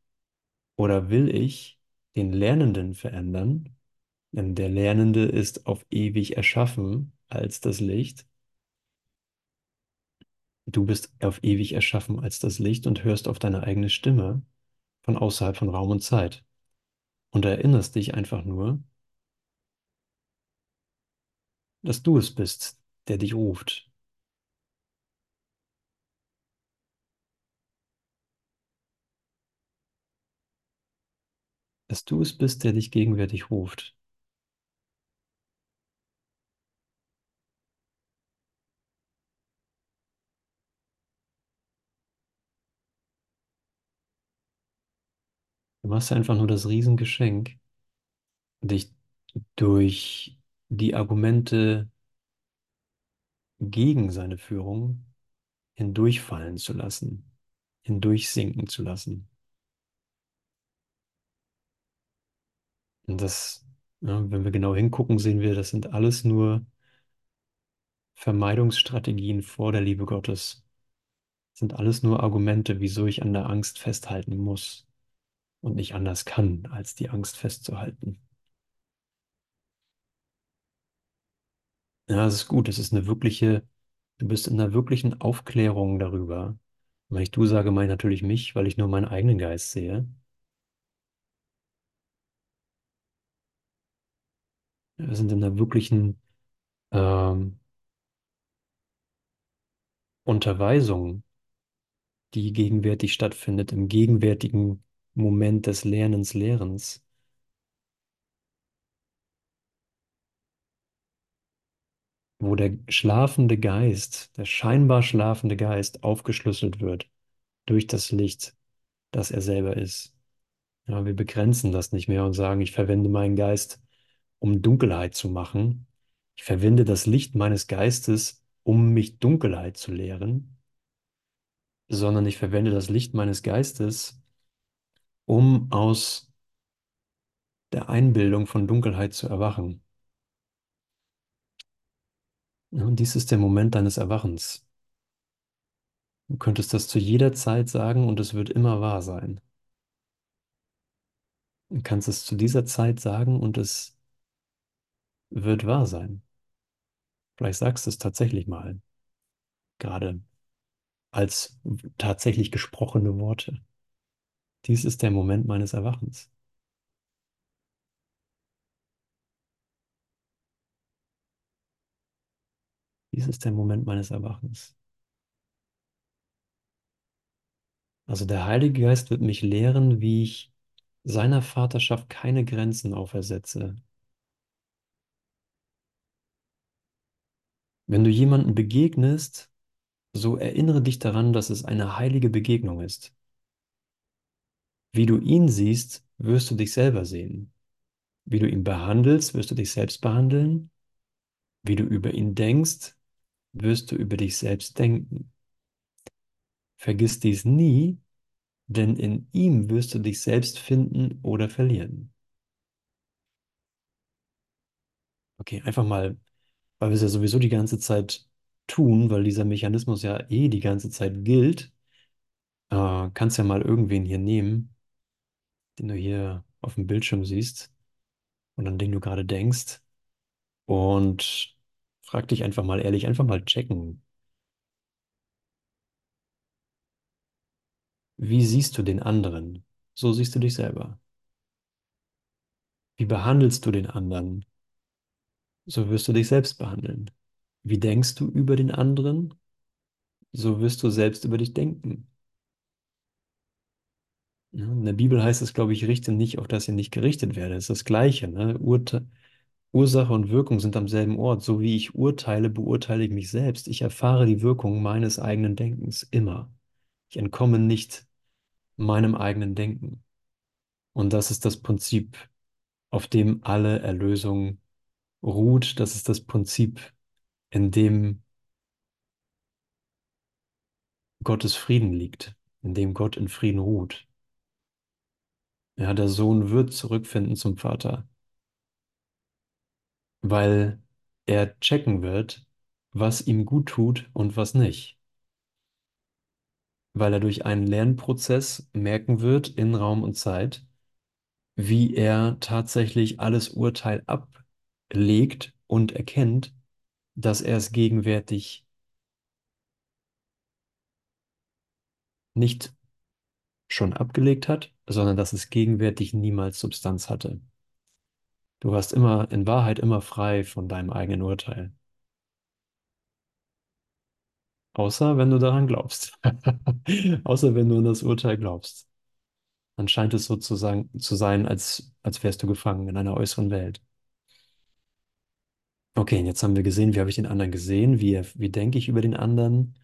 oder will ich den Lernenden verändern, denn der Lernende ist auf ewig erschaffen als das Licht. Du bist auf ewig erschaffen als das Licht und hörst auf deine eigene Stimme von außerhalb von Raum und Zeit. Und erinnerst dich einfach nur, dass du es bist, der dich ruft. Dass du es bist, der dich gegenwärtig ruft. Du machst einfach nur das Riesengeschenk, dich durch die Argumente gegen seine Führung hindurchfallen zu lassen, hindurchsinken zu lassen. Und das, ja, wenn wir genau hingucken, sehen wir, das sind alles nur Vermeidungsstrategien vor der Liebe Gottes. Das sind alles nur Argumente, wieso ich an der Angst festhalten muss und nicht anders kann, als die Angst festzuhalten. Ja, das ist gut. Das ist eine wirkliche, du bist in einer wirklichen Aufklärung darüber. Wenn ich du sage, meine ich natürlich mich, weil ich nur meinen eigenen Geist sehe. Wir sind in einer wirklichen ähm, Unterweisung, die gegenwärtig stattfindet, im gegenwärtigen Moment des Lernens, Lehrens. wo der schlafende Geist, der scheinbar schlafende Geist aufgeschlüsselt wird durch das Licht, das er selber ist. Ja, wir begrenzen das nicht mehr und sagen, ich verwende meinen Geist, um Dunkelheit zu machen. Ich verwende das Licht meines Geistes, um mich Dunkelheit zu lehren, sondern ich verwende das Licht meines Geistes, um aus der Einbildung von Dunkelheit zu erwachen. Und dies ist der Moment deines Erwachens. Du könntest das zu jeder Zeit sagen und es wird immer wahr sein. Du kannst es zu dieser Zeit sagen und es wird wahr sein. Vielleicht sagst du es tatsächlich mal, gerade als tatsächlich gesprochene Worte. Dies ist der Moment meines Erwachens. Dies ist der Moment meines Erwachens. Also der Heilige Geist wird mich lehren, wie ich seiner Vaterschaft keine Grenzen aufersetze. Wenn du jemanden begegnest, so erinnere dich daran, dass es eine heilige Begegnung ist. Wie du ihn siehst, wirst du dich selber sehen. Wie du ihn behandelst, wirst du dich selbst behandeln. Wie du über ihn denkst, wirst du über dich selbst denken. Vergiss dies nie, denn in ihm wirst du dich selbst finden oder verlieren. Okay, einfach mal, weil wir es ja sowieso die ganze Zeit tun, weil dieser Mechanismus ja eh die ganze Zeit gilt, äh, kannst ja mal irgendwen hier nehmen, den du hier auf dem Bildschirm siehst und an den du gerade denkst und frag dich einfach mal ehrlich, einfach mal checken. Wie siehst du den anderen? So siehst du dich selber. Wie behandelst du den anderen? So wirst du dich selbst behandeln. Wie denkst du über den anderen? So wirst du selbst über dich denken. Ja, in der Bibel heißt es, glaube ich, richte nicht, auf dass ihr nicht gerichtet werdet. Das ist das Gleiche. Ne? Urte Ursache und Wirkung sind am selben Ort. So wie ich urteile, beurteile ich mich selbst. Ich erfahre die Wirkung meines eigenen Denkens immer. Ich entkomme nicht meinem eigenen Denken. Und das ist das Prinzip, auf dem alle Erlösung ruht. Das ist das Prinzip, in dem Gottes Frieden liegt, in dem Gott in Frieden ruht. Ja, der Sohn wird zurückfinden zum Vater, weil er checken wird, was ihm gut tut und was nicht. Weil er durch einen Lernprozess merken wird in Raum und Zeit, wie er tatsächlich alles Urteil ablegt und erkennt, dass er es gegenwärtig nicht schon abgelegt hat, sondern dass es gegenwärtig niemals Substanz hatte. Du warst immer, in Wahrheit immer frei von deinem eigenen Urteil. Außer wenn du daran glaubst. Außer wenn du an das Urteil glaubst. Dann scheint es sozusagen zu sein, als, als wärst du gefangen in einer äußeren Welt. Okay, und jetzt haben wir gesehen, wie habe ich den anderen gesehen? Wie, wie denke ich über den anderen?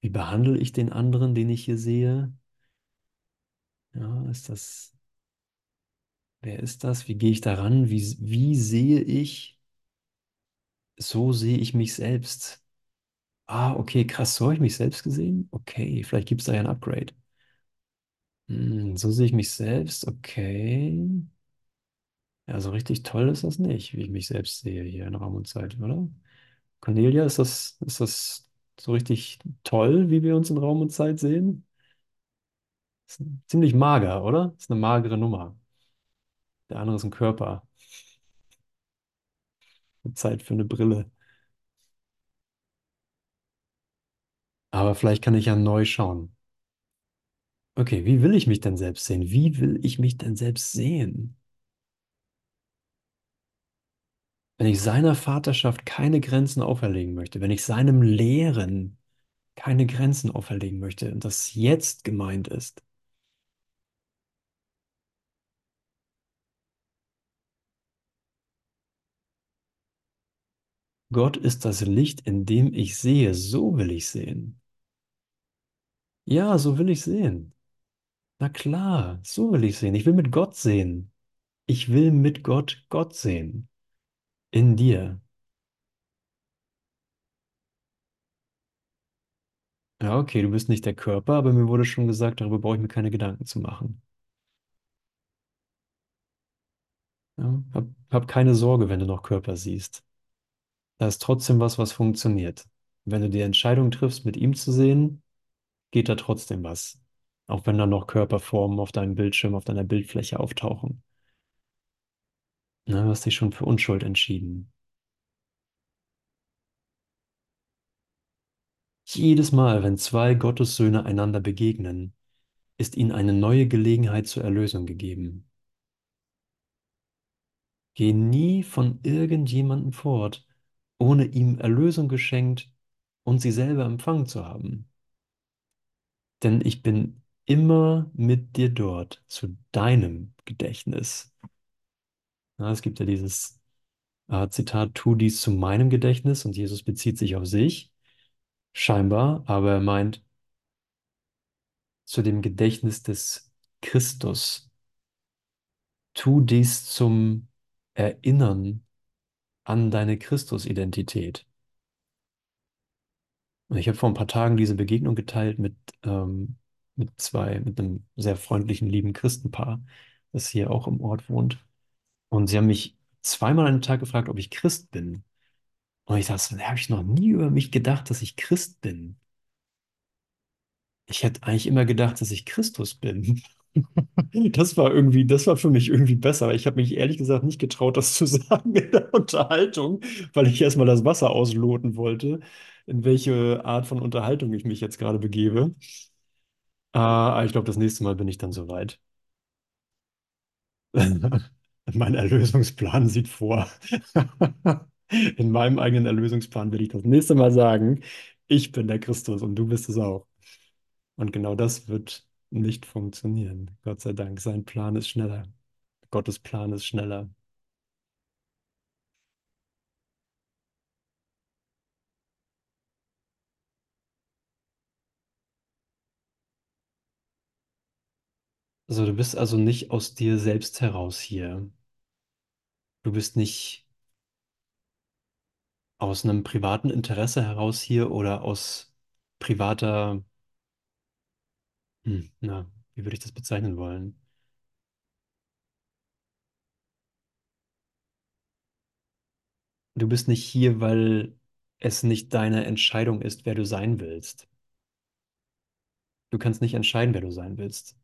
Wie behandle ich den anderen, den ich hier sehe? Ja, ist das, wer ist das? Wie gehe ich daran? Wie, wie sehe ich? So sehe ich mich selbst. Ah, okay, krass, so habe ich mich selbst gesehen? Okay, vielleicht gibt es da ja ein Upgrade. Hm, so sehe ich mich selbst, okay. Ja, so richtig toll ist das nicht, wie ich mich selbst sehe hier in Raum und Zeit, oder? Cornelia, ist das, ist das so richtig toll, wie wir uns in Raum und Zeit sehen? Ist ziemlich mager, oder? Ist eine magere Nummer. Der andere ist ein Körper. Zeit für eine Brille. Aber vielleicht kann ich ja neu schauen. Okay, wie will ich mich denn selbst sehen? Wie will ich mich denn selbst sehen? Wenn ich seiner Vaterschaft keine Grenzen auferlegen möchte, wenn ich seinem Lehren keine Grenzen auferlegen möchte und das jetzt gemeint ist, Gott ist das Licht, in dem ich sehe, so will ich sehen. Ja, so will ich sehen. Na klar, so will ich sehen. Ich will mit Gott sehen. Ich will mit Gott Gott sehen. In dir. Ja, okay, du bist nicht der Körper, aber mir wurde schon gesagt, darüber brauche ich mir keine Gedanken zu machen. Ja, hab, hab keine Sorge, wenn du noch Körper siehst. Da ist trotzdem was, was funktioniert. Wenn du die Entscheidung triffst, mit ihm zu sehen, geht da trotzdem was. Auch wenn da noch Körperformen auf deinem Bildschirm, auf deiner Bildfläche auftauchen. Na, du hast dich schon für Unschuld entschieden. Jedes Mal, wenn zwei Gottessöhne einander begegnen, ist ihnen eine neue Gelegenheit zur Erlösung gegeben. Geh nie von irgendjemandem fort, ohne ihm Erlösung geschenkt und sie selber empfangen zu haben. Denn ich bin immer mit dir dort, zu deinem Gedächtnis. Ja, es gibt ja dieses äh, Zitat, tu dies zu meinem Gedächtnis und Jesus bezieht sich auf sich, scheinbar, aber er meint zu dem Gedächtnis des Christus. Tu dies zum Erinnern an deine Christusidentität. Und ich habe vor ein paar Tagen diese Begegnung geteilt mit, ähm, mit zwei, mit einem sehr freundlichen, lieben Christenpaar, das hier auch im Ort wohnt. Und sie haben mich zweimal an den Tag gefragt, ob ich Christ bin. Und ich dachte, da habe ich noch nie über mich gedacht, dass ich Christ bin. Ich hätte eigentlich immer gedacht, dass ich Christus bin. Das war irgendwie, das war für mich irgendwie besser. Ich habe mich ehrlich gesagt nicht getraut, das zu sagen in der Unterhaltung, weil ich erstmal das Wasser ausloten wollte, in welche Art von Unterhaltung ich mich jetzt gerade begebe. Äh, aber ich glaube, das nächste Mal bin ich dann soweit. Mein Erlösungsplan sieht vor. In meinem eigenen Erlösungsplan will ich das nächste Mal sagen, ich bin der Christus und du bist es auch. Und genau das wird nicht funktionieren. Gott sei Dank, sein Plan ist schneller. Gottes Plan ist schneller. Also du bist also nicht aus dir selbst heraus hier. Du bist nicht aus einem privaten Interesse heraus hier oder aus privater, hm, na, wie würde ich das bezeichnen wollen? Du bist nicht hier, weil es nicht deine Entscheidung ist, wer du sein willst. Du kannst nicht entscheiden, wer du sein willst.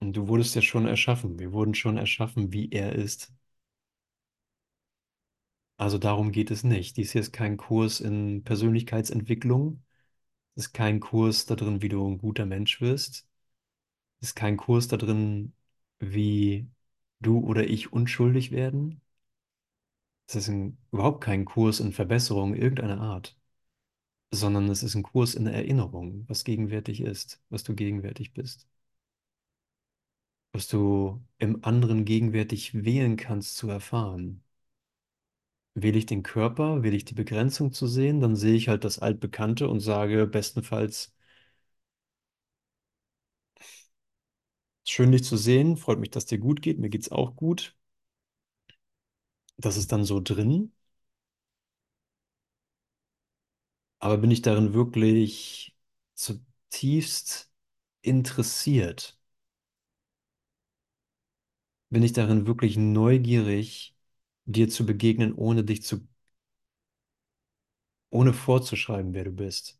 Und du wurdest ja schon erschaffen. Wir wurden schon erschaffen, wie er ist. Also darum geht es nicht. Dies hier ist kein Kurs in Persönlichkeitsentwicklung. Es ist kein Kurs da drin, wie du ein guter Mensch wirst. Es ist kein Kurs da drin, wie du oder ich unschuldig werden. Es ist ein, überhaupt kein Kurs in Verbesserung irgendeiner Art, sondern es ist ein Kurs in Erinnerung, was gegenwärtig ist, was du gegenwärtig bist, was du im anderen gegenwärtig wählen kannst zu erfahren. Wähle ich den Körper, wähle ich die Begrenzung zu sehen, dann sehe ich halt das Altbekannte und sage bestenfalls, schön dich zu sehen, freut mich, dass dir gut geht, mir geht's auch gut. Das ist dann so drin. Aber bin ich darin wirklich zutiefst interessiert? Bin ich darin wirklich neugierig, dir zu begegnen, ohne dich zu, ohne vorzuschreiben, wer du bist?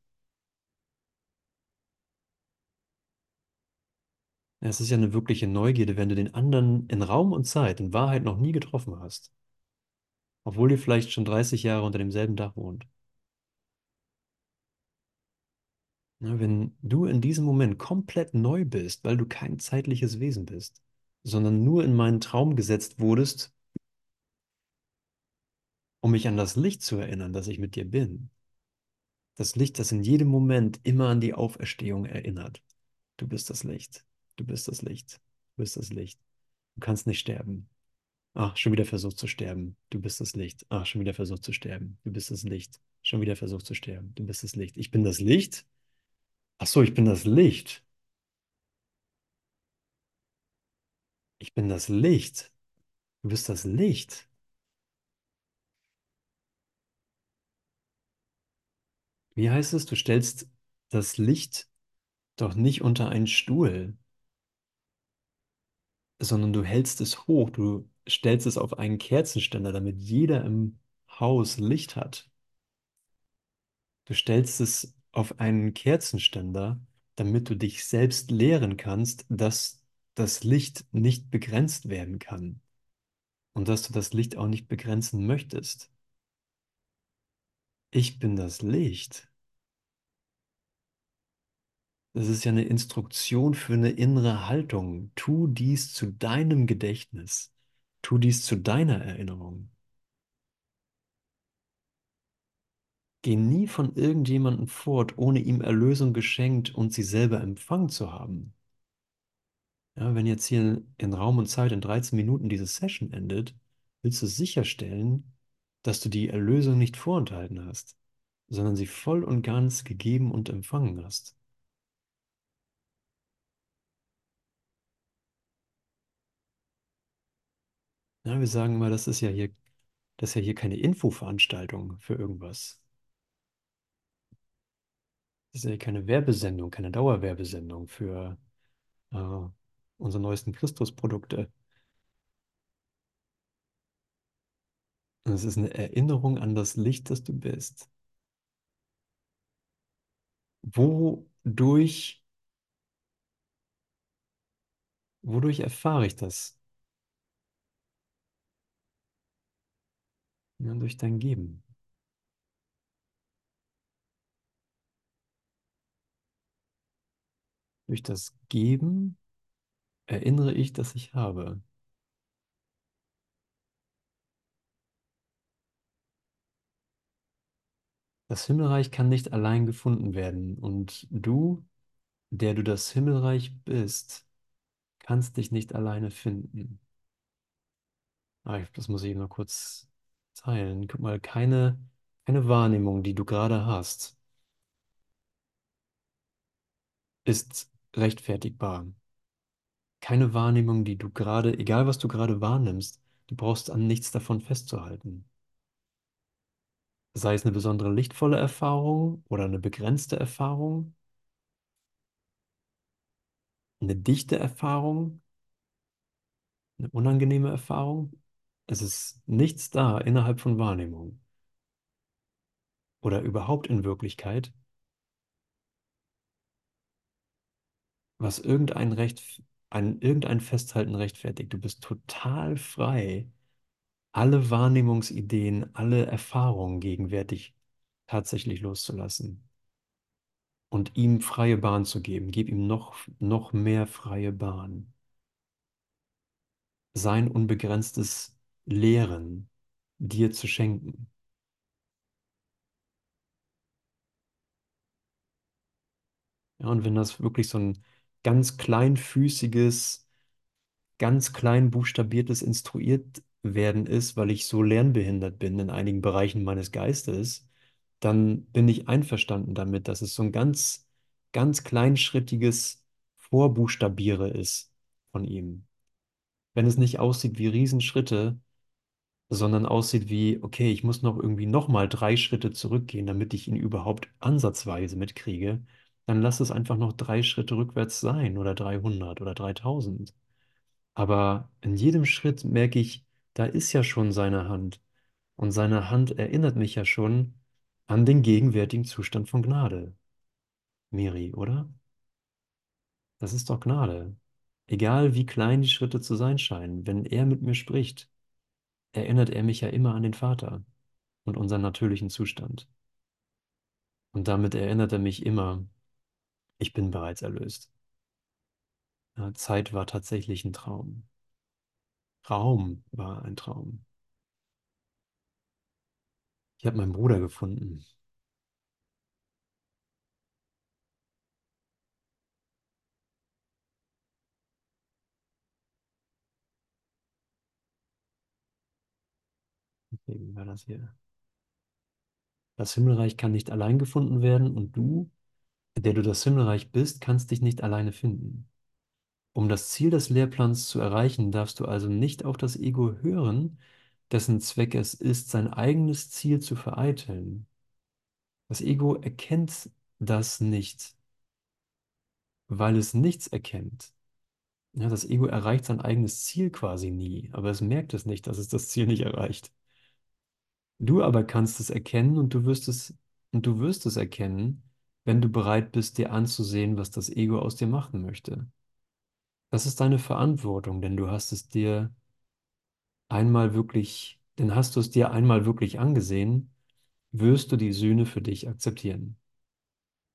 Es ist ja eine wirkliche Neugierde, wenn du den anderen in Raum und Zeit, in Wahrheit noch nie getroffen hast, obwohl ihr vielleicht schon 30 Jahre unter demselben Dach wohnt. Wenn du in diesem Moment komplett neu bist, weil du kein zeitliches Wesen bist, sondern nur in meinen Traum gesetzt wurdest, um mich an das Licht zu erinnern, das ich mit dir bin. Das Licht, das in jedem Moment immer an die Auferstehung erinnert. Du bist das Licht. Du bist das Licht. Du bist das Licht. Du kannst nicht sterben. Ach, schon wieder versucht zu sterben. Du bist das Licht. Ach, schon wieder versucht zu sterben. Du bist das Licht. Schon wieder versucht zu sterben. Du bist das Licht. Ich bin das Licht? Ach so, ich bin das Licht. Ich bin das Licht. Du bist das Licht. Wie heißt es? Du stellst das Licht doch nicht unter einen Stuhl, sondern du hältst es hoch. Du stellst es auf einen Kerzenständer, damit jeder im Haus Licht hat. Du stellst es auf einen Kerzenständer, damit du dich selbst lehren kannst, dass das Licht nicht begrenzt werden kann und dass du das Licht auch nicht begrenzen möchtest. Ich bin das Licht. Das ist ja eine Instruktion für eine innere Haltung. Tu dies zu deinem Gedächtnis. Tu dies zu deiner Erinnerung. Geh nie von irgendjemandem fort, ohne ihm Erlösung geschenkt und sie selber empfangen zu haben. Ja, wenn jetzt hier in Raum und Zeit in 13 Minuten diese Session endet, willst du sicherstellen, dass du die Erlösung nicht vorenthalten hast, sondern sie voll und ganz gegeben und empfangen hast. Ja, wir sagen immer, das ist ja hier, das ist ja hier keine Infoveranstaltung für irgendwas. Das ist ja keine Werbesendung, keine Dauerwerbesendung für äh, unsere neuesten Christusprodukte. Es ist eine Erinnerung an das Licht, das du bist. Wodurch, wodurch erfahre ich das? Ja, durch dein Geben. Durch das Geben erinnere ich, dass ich habe. Das Himmelreich kann nicht allein gefunden werden und du, der du das Himmelreich bist, kannst dich nicht alleine finden. Ah, das muss ich noch kurz teilen. Guck mal, keine, keine Wahrnehmung, die du gerade hast, ist rechtfertigbar. Keine Wahrnehmung, die du gerade, egal was du gerade wahrnimmst, du brauchst an nichts davon festzuhalten. Sei es eine besondere lichtvolle Erfahrung oder eine begrenzte Erfahrung, eine dichte Erfahrung, eine unangenehme Erfahrung. Es ist nichts da innerhalb von Wahrnehmung oder überhaupt in Wirklichkeit, was irgendein Recht, ein, irgendein Festhalten rechtfertigt. Du bist total frei, alle Wahrnehmungsideen, alle Erfahrungen gegenwärtig tatsächlich loszulassen und ihm freie Bahn zu geben. Gib ihm noch, noch mehr freie Bahn. Sein unbegrenztes Lehren dir zu schenken. Ja, und wenn das wirklich so ein ganz kleinfüßiges, ganz klein buchstabiertes instruiert werden ist, weil ich so lernbehindert bin in einigen Bereichen meines Geistes, dann bin ich einverstanden damit, dass es so ein ganz, ganz kleinschrittiges Vorbuchstabiere ist von ihm. Wenn es nicht aussieht wie Riesenschritte, sondern aussieht wie, okay, ich muss noch irgendwie nochmal drei Schritte zurückgehen, damit ich ihn überhaupt ansatzweise mitkriege, dann lass es einfach noch drei Schritte rückwärts sein oder 300 oder 3000. Aber in jedem Schritt merke ich, da ist ja schon seine Hand. Und seine Hand erinnert mich ja schon an den gegenwärtigen Zustand von Gnade. Miri, oder? Das ist doch Gnade. Egal wie klein die Schritte zu sein scheinen, wenn er mit mir spricht, erinnert er mich ja immer an den Vater und unseren natürlichen Zustand. Und damit erinnert er mich immer, ich bin bereits erlöst. Zeit war tatsächlich ein Traum. Raum war ein Traum. Ich habe meinen Bruder gefunden. Okay, war das hier? Das Himmelreich kann nicht allein gefunden werden und du, der du das Himmelreich bist, kannst dich nicht alleine finden. Um das Ziel des Lehrplans zu erreichen, darfst du also nicht auf das Ego hören, dessen Zweck es ist, sein eigenes Ziel zu vereiteln. Das Ego erkennt das nicht, weil es nichts erkennt. Ja, das Ego erreicht sein eigenes Ziel quasi nie, aber es merkt es nicht, dass es das Ziel nicht erreicht. Du aber kannst es erkennen und du wirst es, und du wirst es erkennen, wenn du bereit bist, dir anzusehen, was das Ego aus dir machen möchte. Das ist deine Verantwortung, denn du hast es dir einmal wirklich, denn hast du es dir einmal wirklich angesehen, wirst du die Sühne für dich akzeptieren.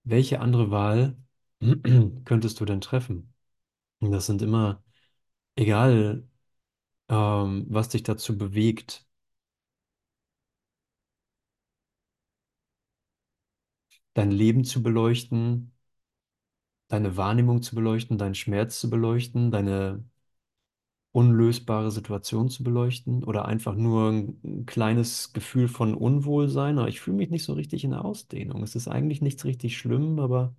Welche andere Wahl könntest du denn treffen? Und das sind immer, egal, ähm, was dich dazu bewegt, dein Leben zu beleuchten, deine Wahrnehmung zu beleuchten, deinen Schmerz zu beleuchten, deine unlösbare Situation zu beleuchten oder einfach nur ein kleines Gefühl von Unwohlsein. Aber ich fühle mich nicht so richtig in der Ausdehnung. Es ist eigentlich nichts richtig schlimm, aber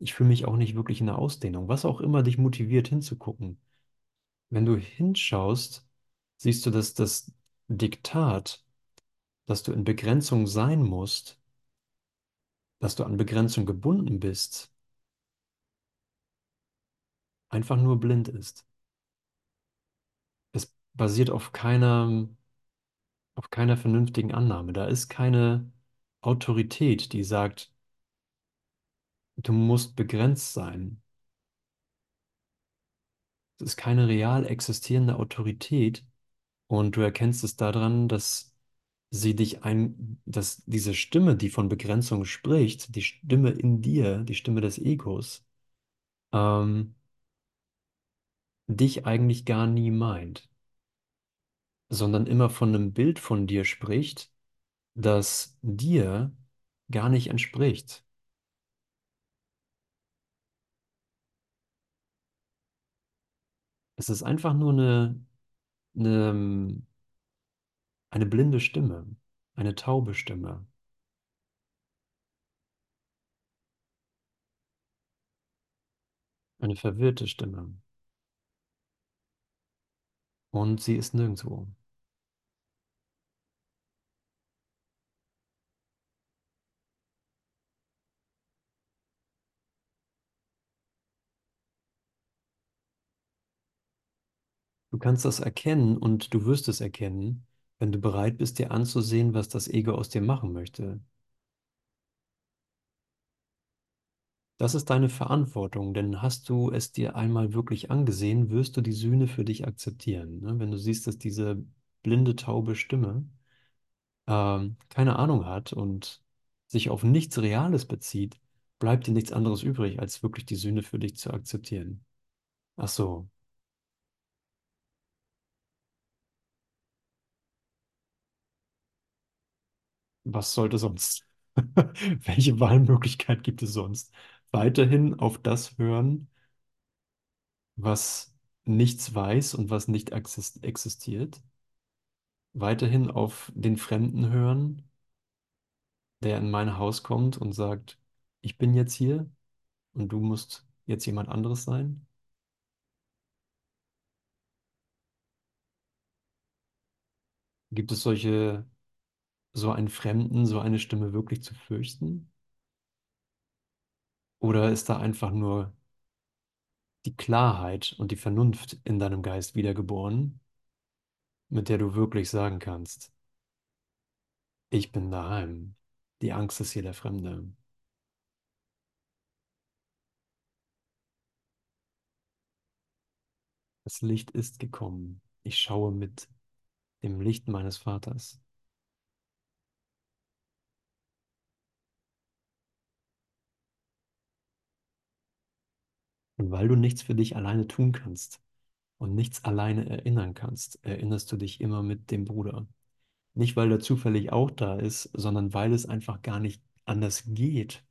ich fühle mich auch nicht wirklich in der Ausdehnung. Was auch immer dich motiviert hinzugucken. Wenn du hinschaust, siehst du, dass das Diktat, dass du in Begrenzung sein musst, dass du an Begrenzung gebunden bist, einfach nur blind ist. Es basiert auf keiner, auf keiner vernünftigen Annahme. Da ist keine Autorität, die sagt, du musst begrenzt sein. Es ist keine real existierende Autorität und du erkennst es daran, dass sie dich ein, dass diese Stimme, die von Begrenzung spricht, die Stimme in dir, die Stimme des Egos, ähm, dich eigentlich gar nie meint, sondern immer von einem Bild von dir spricht, das dir gar nicht entspricht. Es ist einfach nur eine, eine, eine blinde Stimme, eine taube Stimme. Eine verwirrte Stimme. Und sie ist nirgendwo. Du kannst das erkennen und du wirst es erkennen, wenn du bereit bist, dir anzusehen, was das Ego aus dir machen möchte. Das ist deine Verantwortung, denn hast du es dir einmal wirklich angesehen, wirst du die Sühne für dich akzeptieren. Ne? Wenn du siehst, dass diese blinde, taube Stimme ähm, keine Ahnung hat und sich auf nichts Reales bezieht, bleibt dir nichts anderes übrig, als wirklich die Sühne für dich zu akzeptieren. Ach so, was sollte sonst? Welche Wahlmöglichkeit gibt es sonst? Weiterhin auf das hören, was nichts weiß und was nicht exist existiert? Weiterhin auf den Fremden hören, der in mein Haus kommt und sagt, ich bin jetzt hier und du musst jetzt jemand anderes sein? Gibt es solche, so einen Fremden, so eine Stimme wirklich zu fürchten? Oder ist da einfach nur die Klarheit und die Vernunft in deinem Geist wiedergeboren, mit der du wirklich sagen kannst, ich bin daheim. Die Angst ist hier der Fremde. Das Licht ist gekommen. Ich schaue mit dem Licht meines Vaters. Und weil du nichts für dich alleine tun kannst und nichts alleine erinnern kannst, erinnerst du dich immer mit dem Bruder. Nicht, weil er zufällig auch da ist, sondern weil es einfach gar nicht anders geht.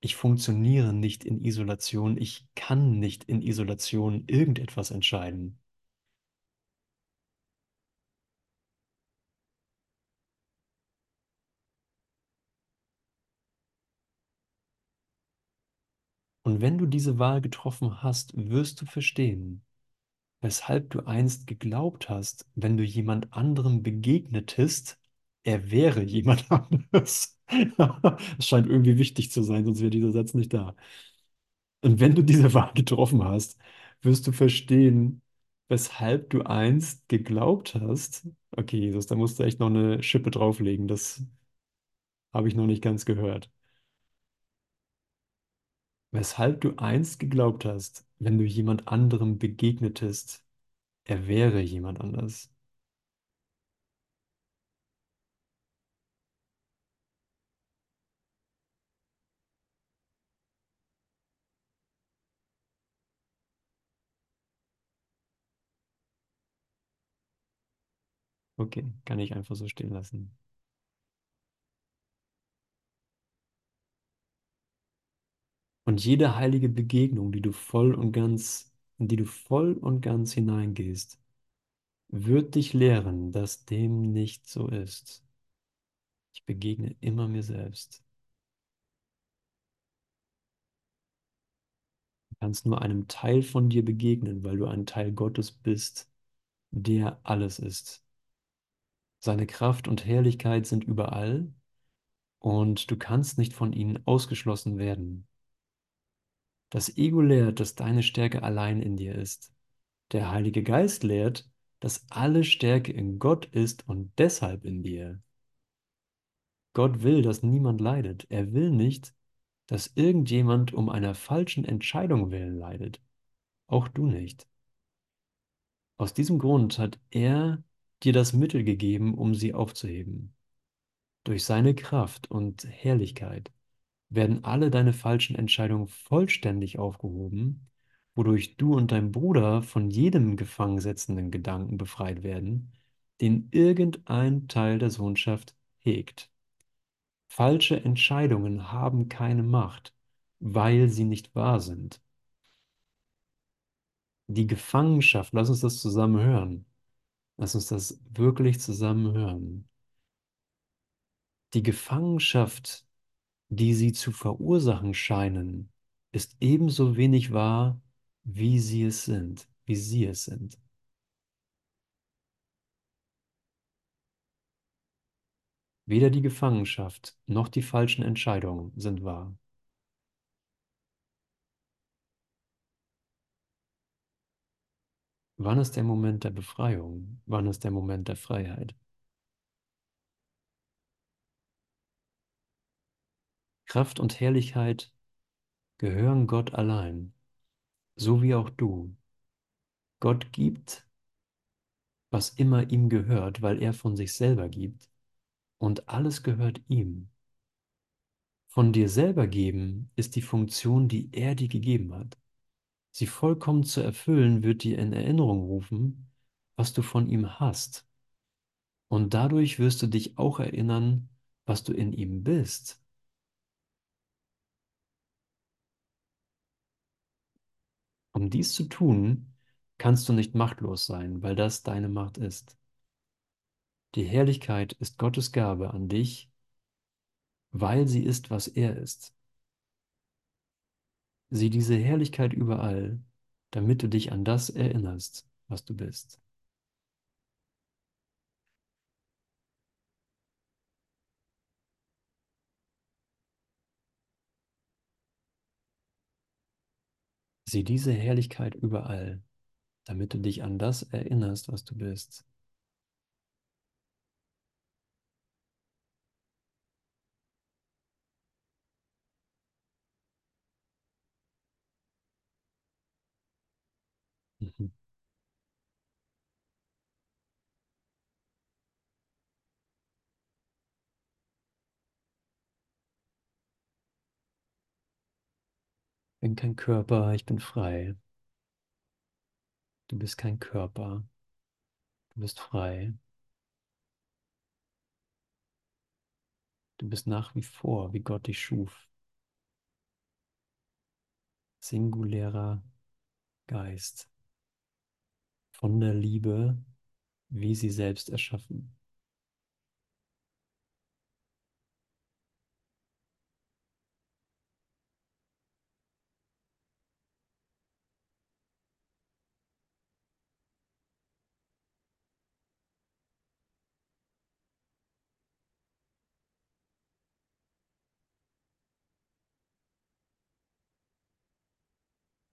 Ich funktioniere nicht in Isolation. Ich kann nicht in Isolation irgendetwas entscheiden. Wenn du diese Wahl getroffen hast, wirst du verstehen, weshalb du einst geglaubt hast, wenn du jemand anderem begegnetest, er wäre jemand anderes. Es scheint irgendwie wichtig zu sein, sonst wäre dieser Satz nicht da. Und wenn du diese Wahl getroffen hast, wirst du verstehen, weshalb du einst geglaubt hast. Okay, Jesus, da musst du echt noch eine Schippe drauflegen. Das habe ich noch nicht ganz gehört. Weshalb du einst geglaubt hast, wenn du jemand anderem begegnetest, er wäre jemand anders. Okay, kann ich einfach so stehen lassen. Und jede heilige Begegnung, die du voll und ganz, in die du voll und ganz hineingehst, wird dich lehren, dass dem nicht so ist. Ich begegne immer mir selbst. Du kannst nur einem Teil von dir begegnen, weil du ein Teil Gottes bist, der alles ist. Seine Kraft und Herrlichkeit sind überall und du kannst nicht von ihnen ausgeschlossen werden. Das Ego lehrt, dass deine Stärke allein in dir ist. Der Heilige Geist lehrt, dass alle Stärke in Gott ist und deshalb in dir. Gott will, dass niemand leidet. Er will nicht, dass irgendjemand um einer falschen Entscheidung willen leidet. Auch du nicht. Aus diesem Grund hat er dir das Mittel gegeben, um sie aufzuheben. Durch seine Kraft und Herrlichkeit werden alle deine falschen Entscheidungen vollständig aufgehoben, wodurch du und dein Bruder von jedem gefangen setzenden Gedanken befreit werden, den irgendein Teil der Sohnschaft hegt. Falsche Entscheidungen haben keine Macht, weil sie nicht wahr sind. Die Gefangenschaft, lass uns das zusammen hören. Lass uns das wirklich zusammen hören. Die Gefangenschaft, die sie zu verursachen scheinen, ist ebenso wenig wahr wie sie es sind, wie sie es sind. Weder die Gefangenschaft noch die falschen Entscheidungen sind wahr. Wann ist der Moment der Befreiung? Wann ist der Moment der Freiheit? Kraft und Herrlichkeit gehören Gott allein, so wie auch du. Gott gibt, was immer ihm gehört, weil er von sich selber gibt, und alles gehört ihm. Von dir selber geben ist die Funktion, die er dir gegeben hat. Sie vollkommen zu erfüllen, wird dir in Erinnerung rufen, was du von ihm hast. Und dadurch wirst du dich auch erinnern, was du in ihm bist. Um dies zu tun, kannst du nicht machtlos sein, weil das deine Macht ist. Die Herrlichkeit ist Gottes Gabe an dich, weil sie ist, was er ist. Sieh diese Herrlichkeit überall, damit du dich an das erinnerst, was du bist. Sieh diese Herrlichkeit überall, damit du dich an das erinnerst, was du bist. Kein Körper, ich bin frei. Du bist kein Körper, du bist frei. Du bist nach wie vor, wie Gott dich schuf. Singulärer Geist. Von der Liebe, wie sie selbst erschaffen.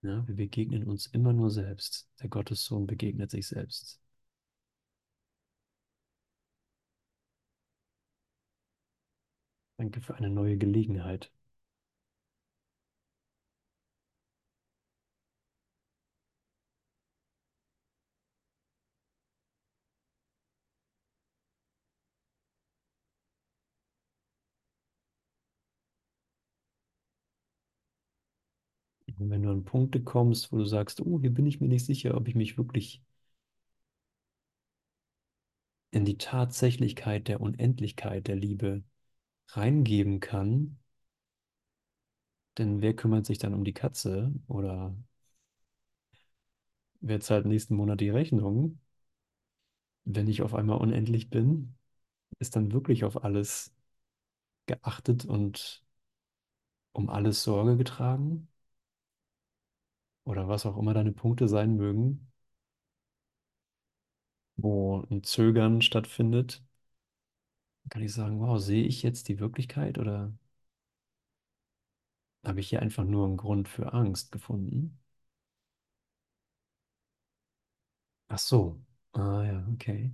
Ja, wir begegnen uns immer nur selbst. Der Gottessohn begegnet sich selbst. Danke für eine neue Gelegenheit. Und wenn du an Punkte kommst, wo du sagst, oh, hier bin ich mir nicht sicher, ob ich mich wirklich in die Tatsächlichkeit der Unendlichkeit der Liebe reingeben kann, denn wer kümmert sich dann um die Katze oder wer zahlt nächsten Monat die Rechnung? Wenn ich auf einmal unendlich bin, ist dann wirklich auf alles geachtet und um alles Sorge getragen? Oder was auch immer deine Punkte sein mögen, wo ein Zögern stattfindet, kann ich sagen, wow, sehe ich jetzt die Wirklichkeit oder habe ich hier einfach nur einen Grund für Angst gefunden? Ach so, ah ja, okay.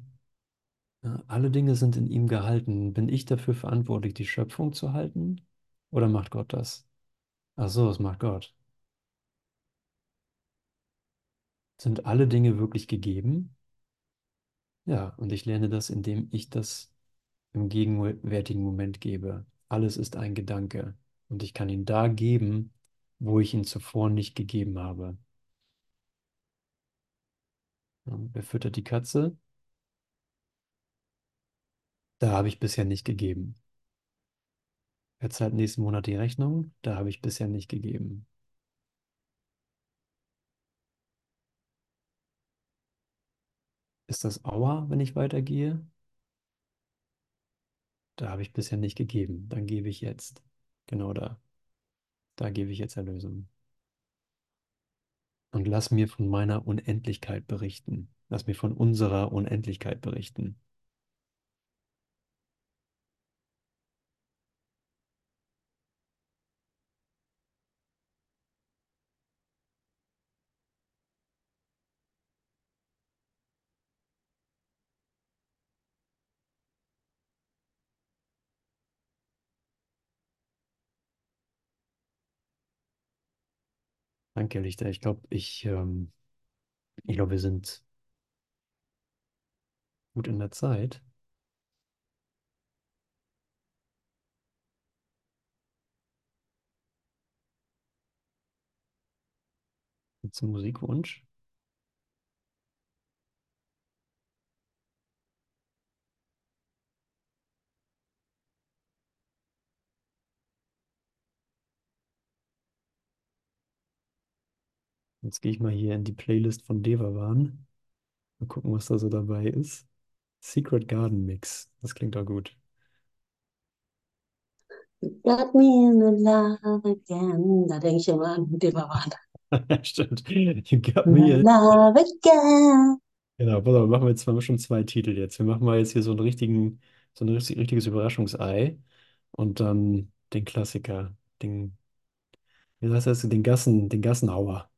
Alle Dinge sind in ihm gehalten. Bin ich dafür verantwortlich, die Schöpfung zu halten? Oder macht Gott das? Ach so, das macht Gott. Sind alle Dinge wirklich gegeben? Ja, und ich lerne das, indem ich das im gegenwärtigen Moment gebe. Alles ist ein Gedanke und ich kann ihn da geben, wo ich ihn zuvor nicht gegeben habe. Wer füttert die Katze? Da habe ich bisher nicht gegeben. Wer zahlt nächsten Monat die Rechnung? Da habe ich bisher nicht gegeben. Ist das Aua, wenn ich weitergehe? Da habe ich bisher nicht gegeben. Dann gebe ich jetzt. Genau da. Da gebe ich jetzt Erlösung. und lass mir von meiner Unendlichkeit berichten. Lass mir von unserer Unendlichkeit berichten. Danke, Lichter. Ich glaube, ich, ähm, ich glaube, wir sind gut in der Zeit. Zum Musikwunsch. Jetzt gehe ich mal hier in die Playlist von Devavan. Mal gucken, was da so dabei ist. Secret Garden Mix. Das klingt doch gut.
Got me in the love again. Da denke ich immer an Devavan.
Stimmt. You got
In
me.
love again.
Genau, pass auf, machen wir jetzt mal schon zwei Titel jetzt. Wir machen mal jetzt hier so einen richtigen, so ein richtig, richtiges Überraschungsei und dann den Klassiker, den, wie heißt das, den Gassen, den Gassenhauer.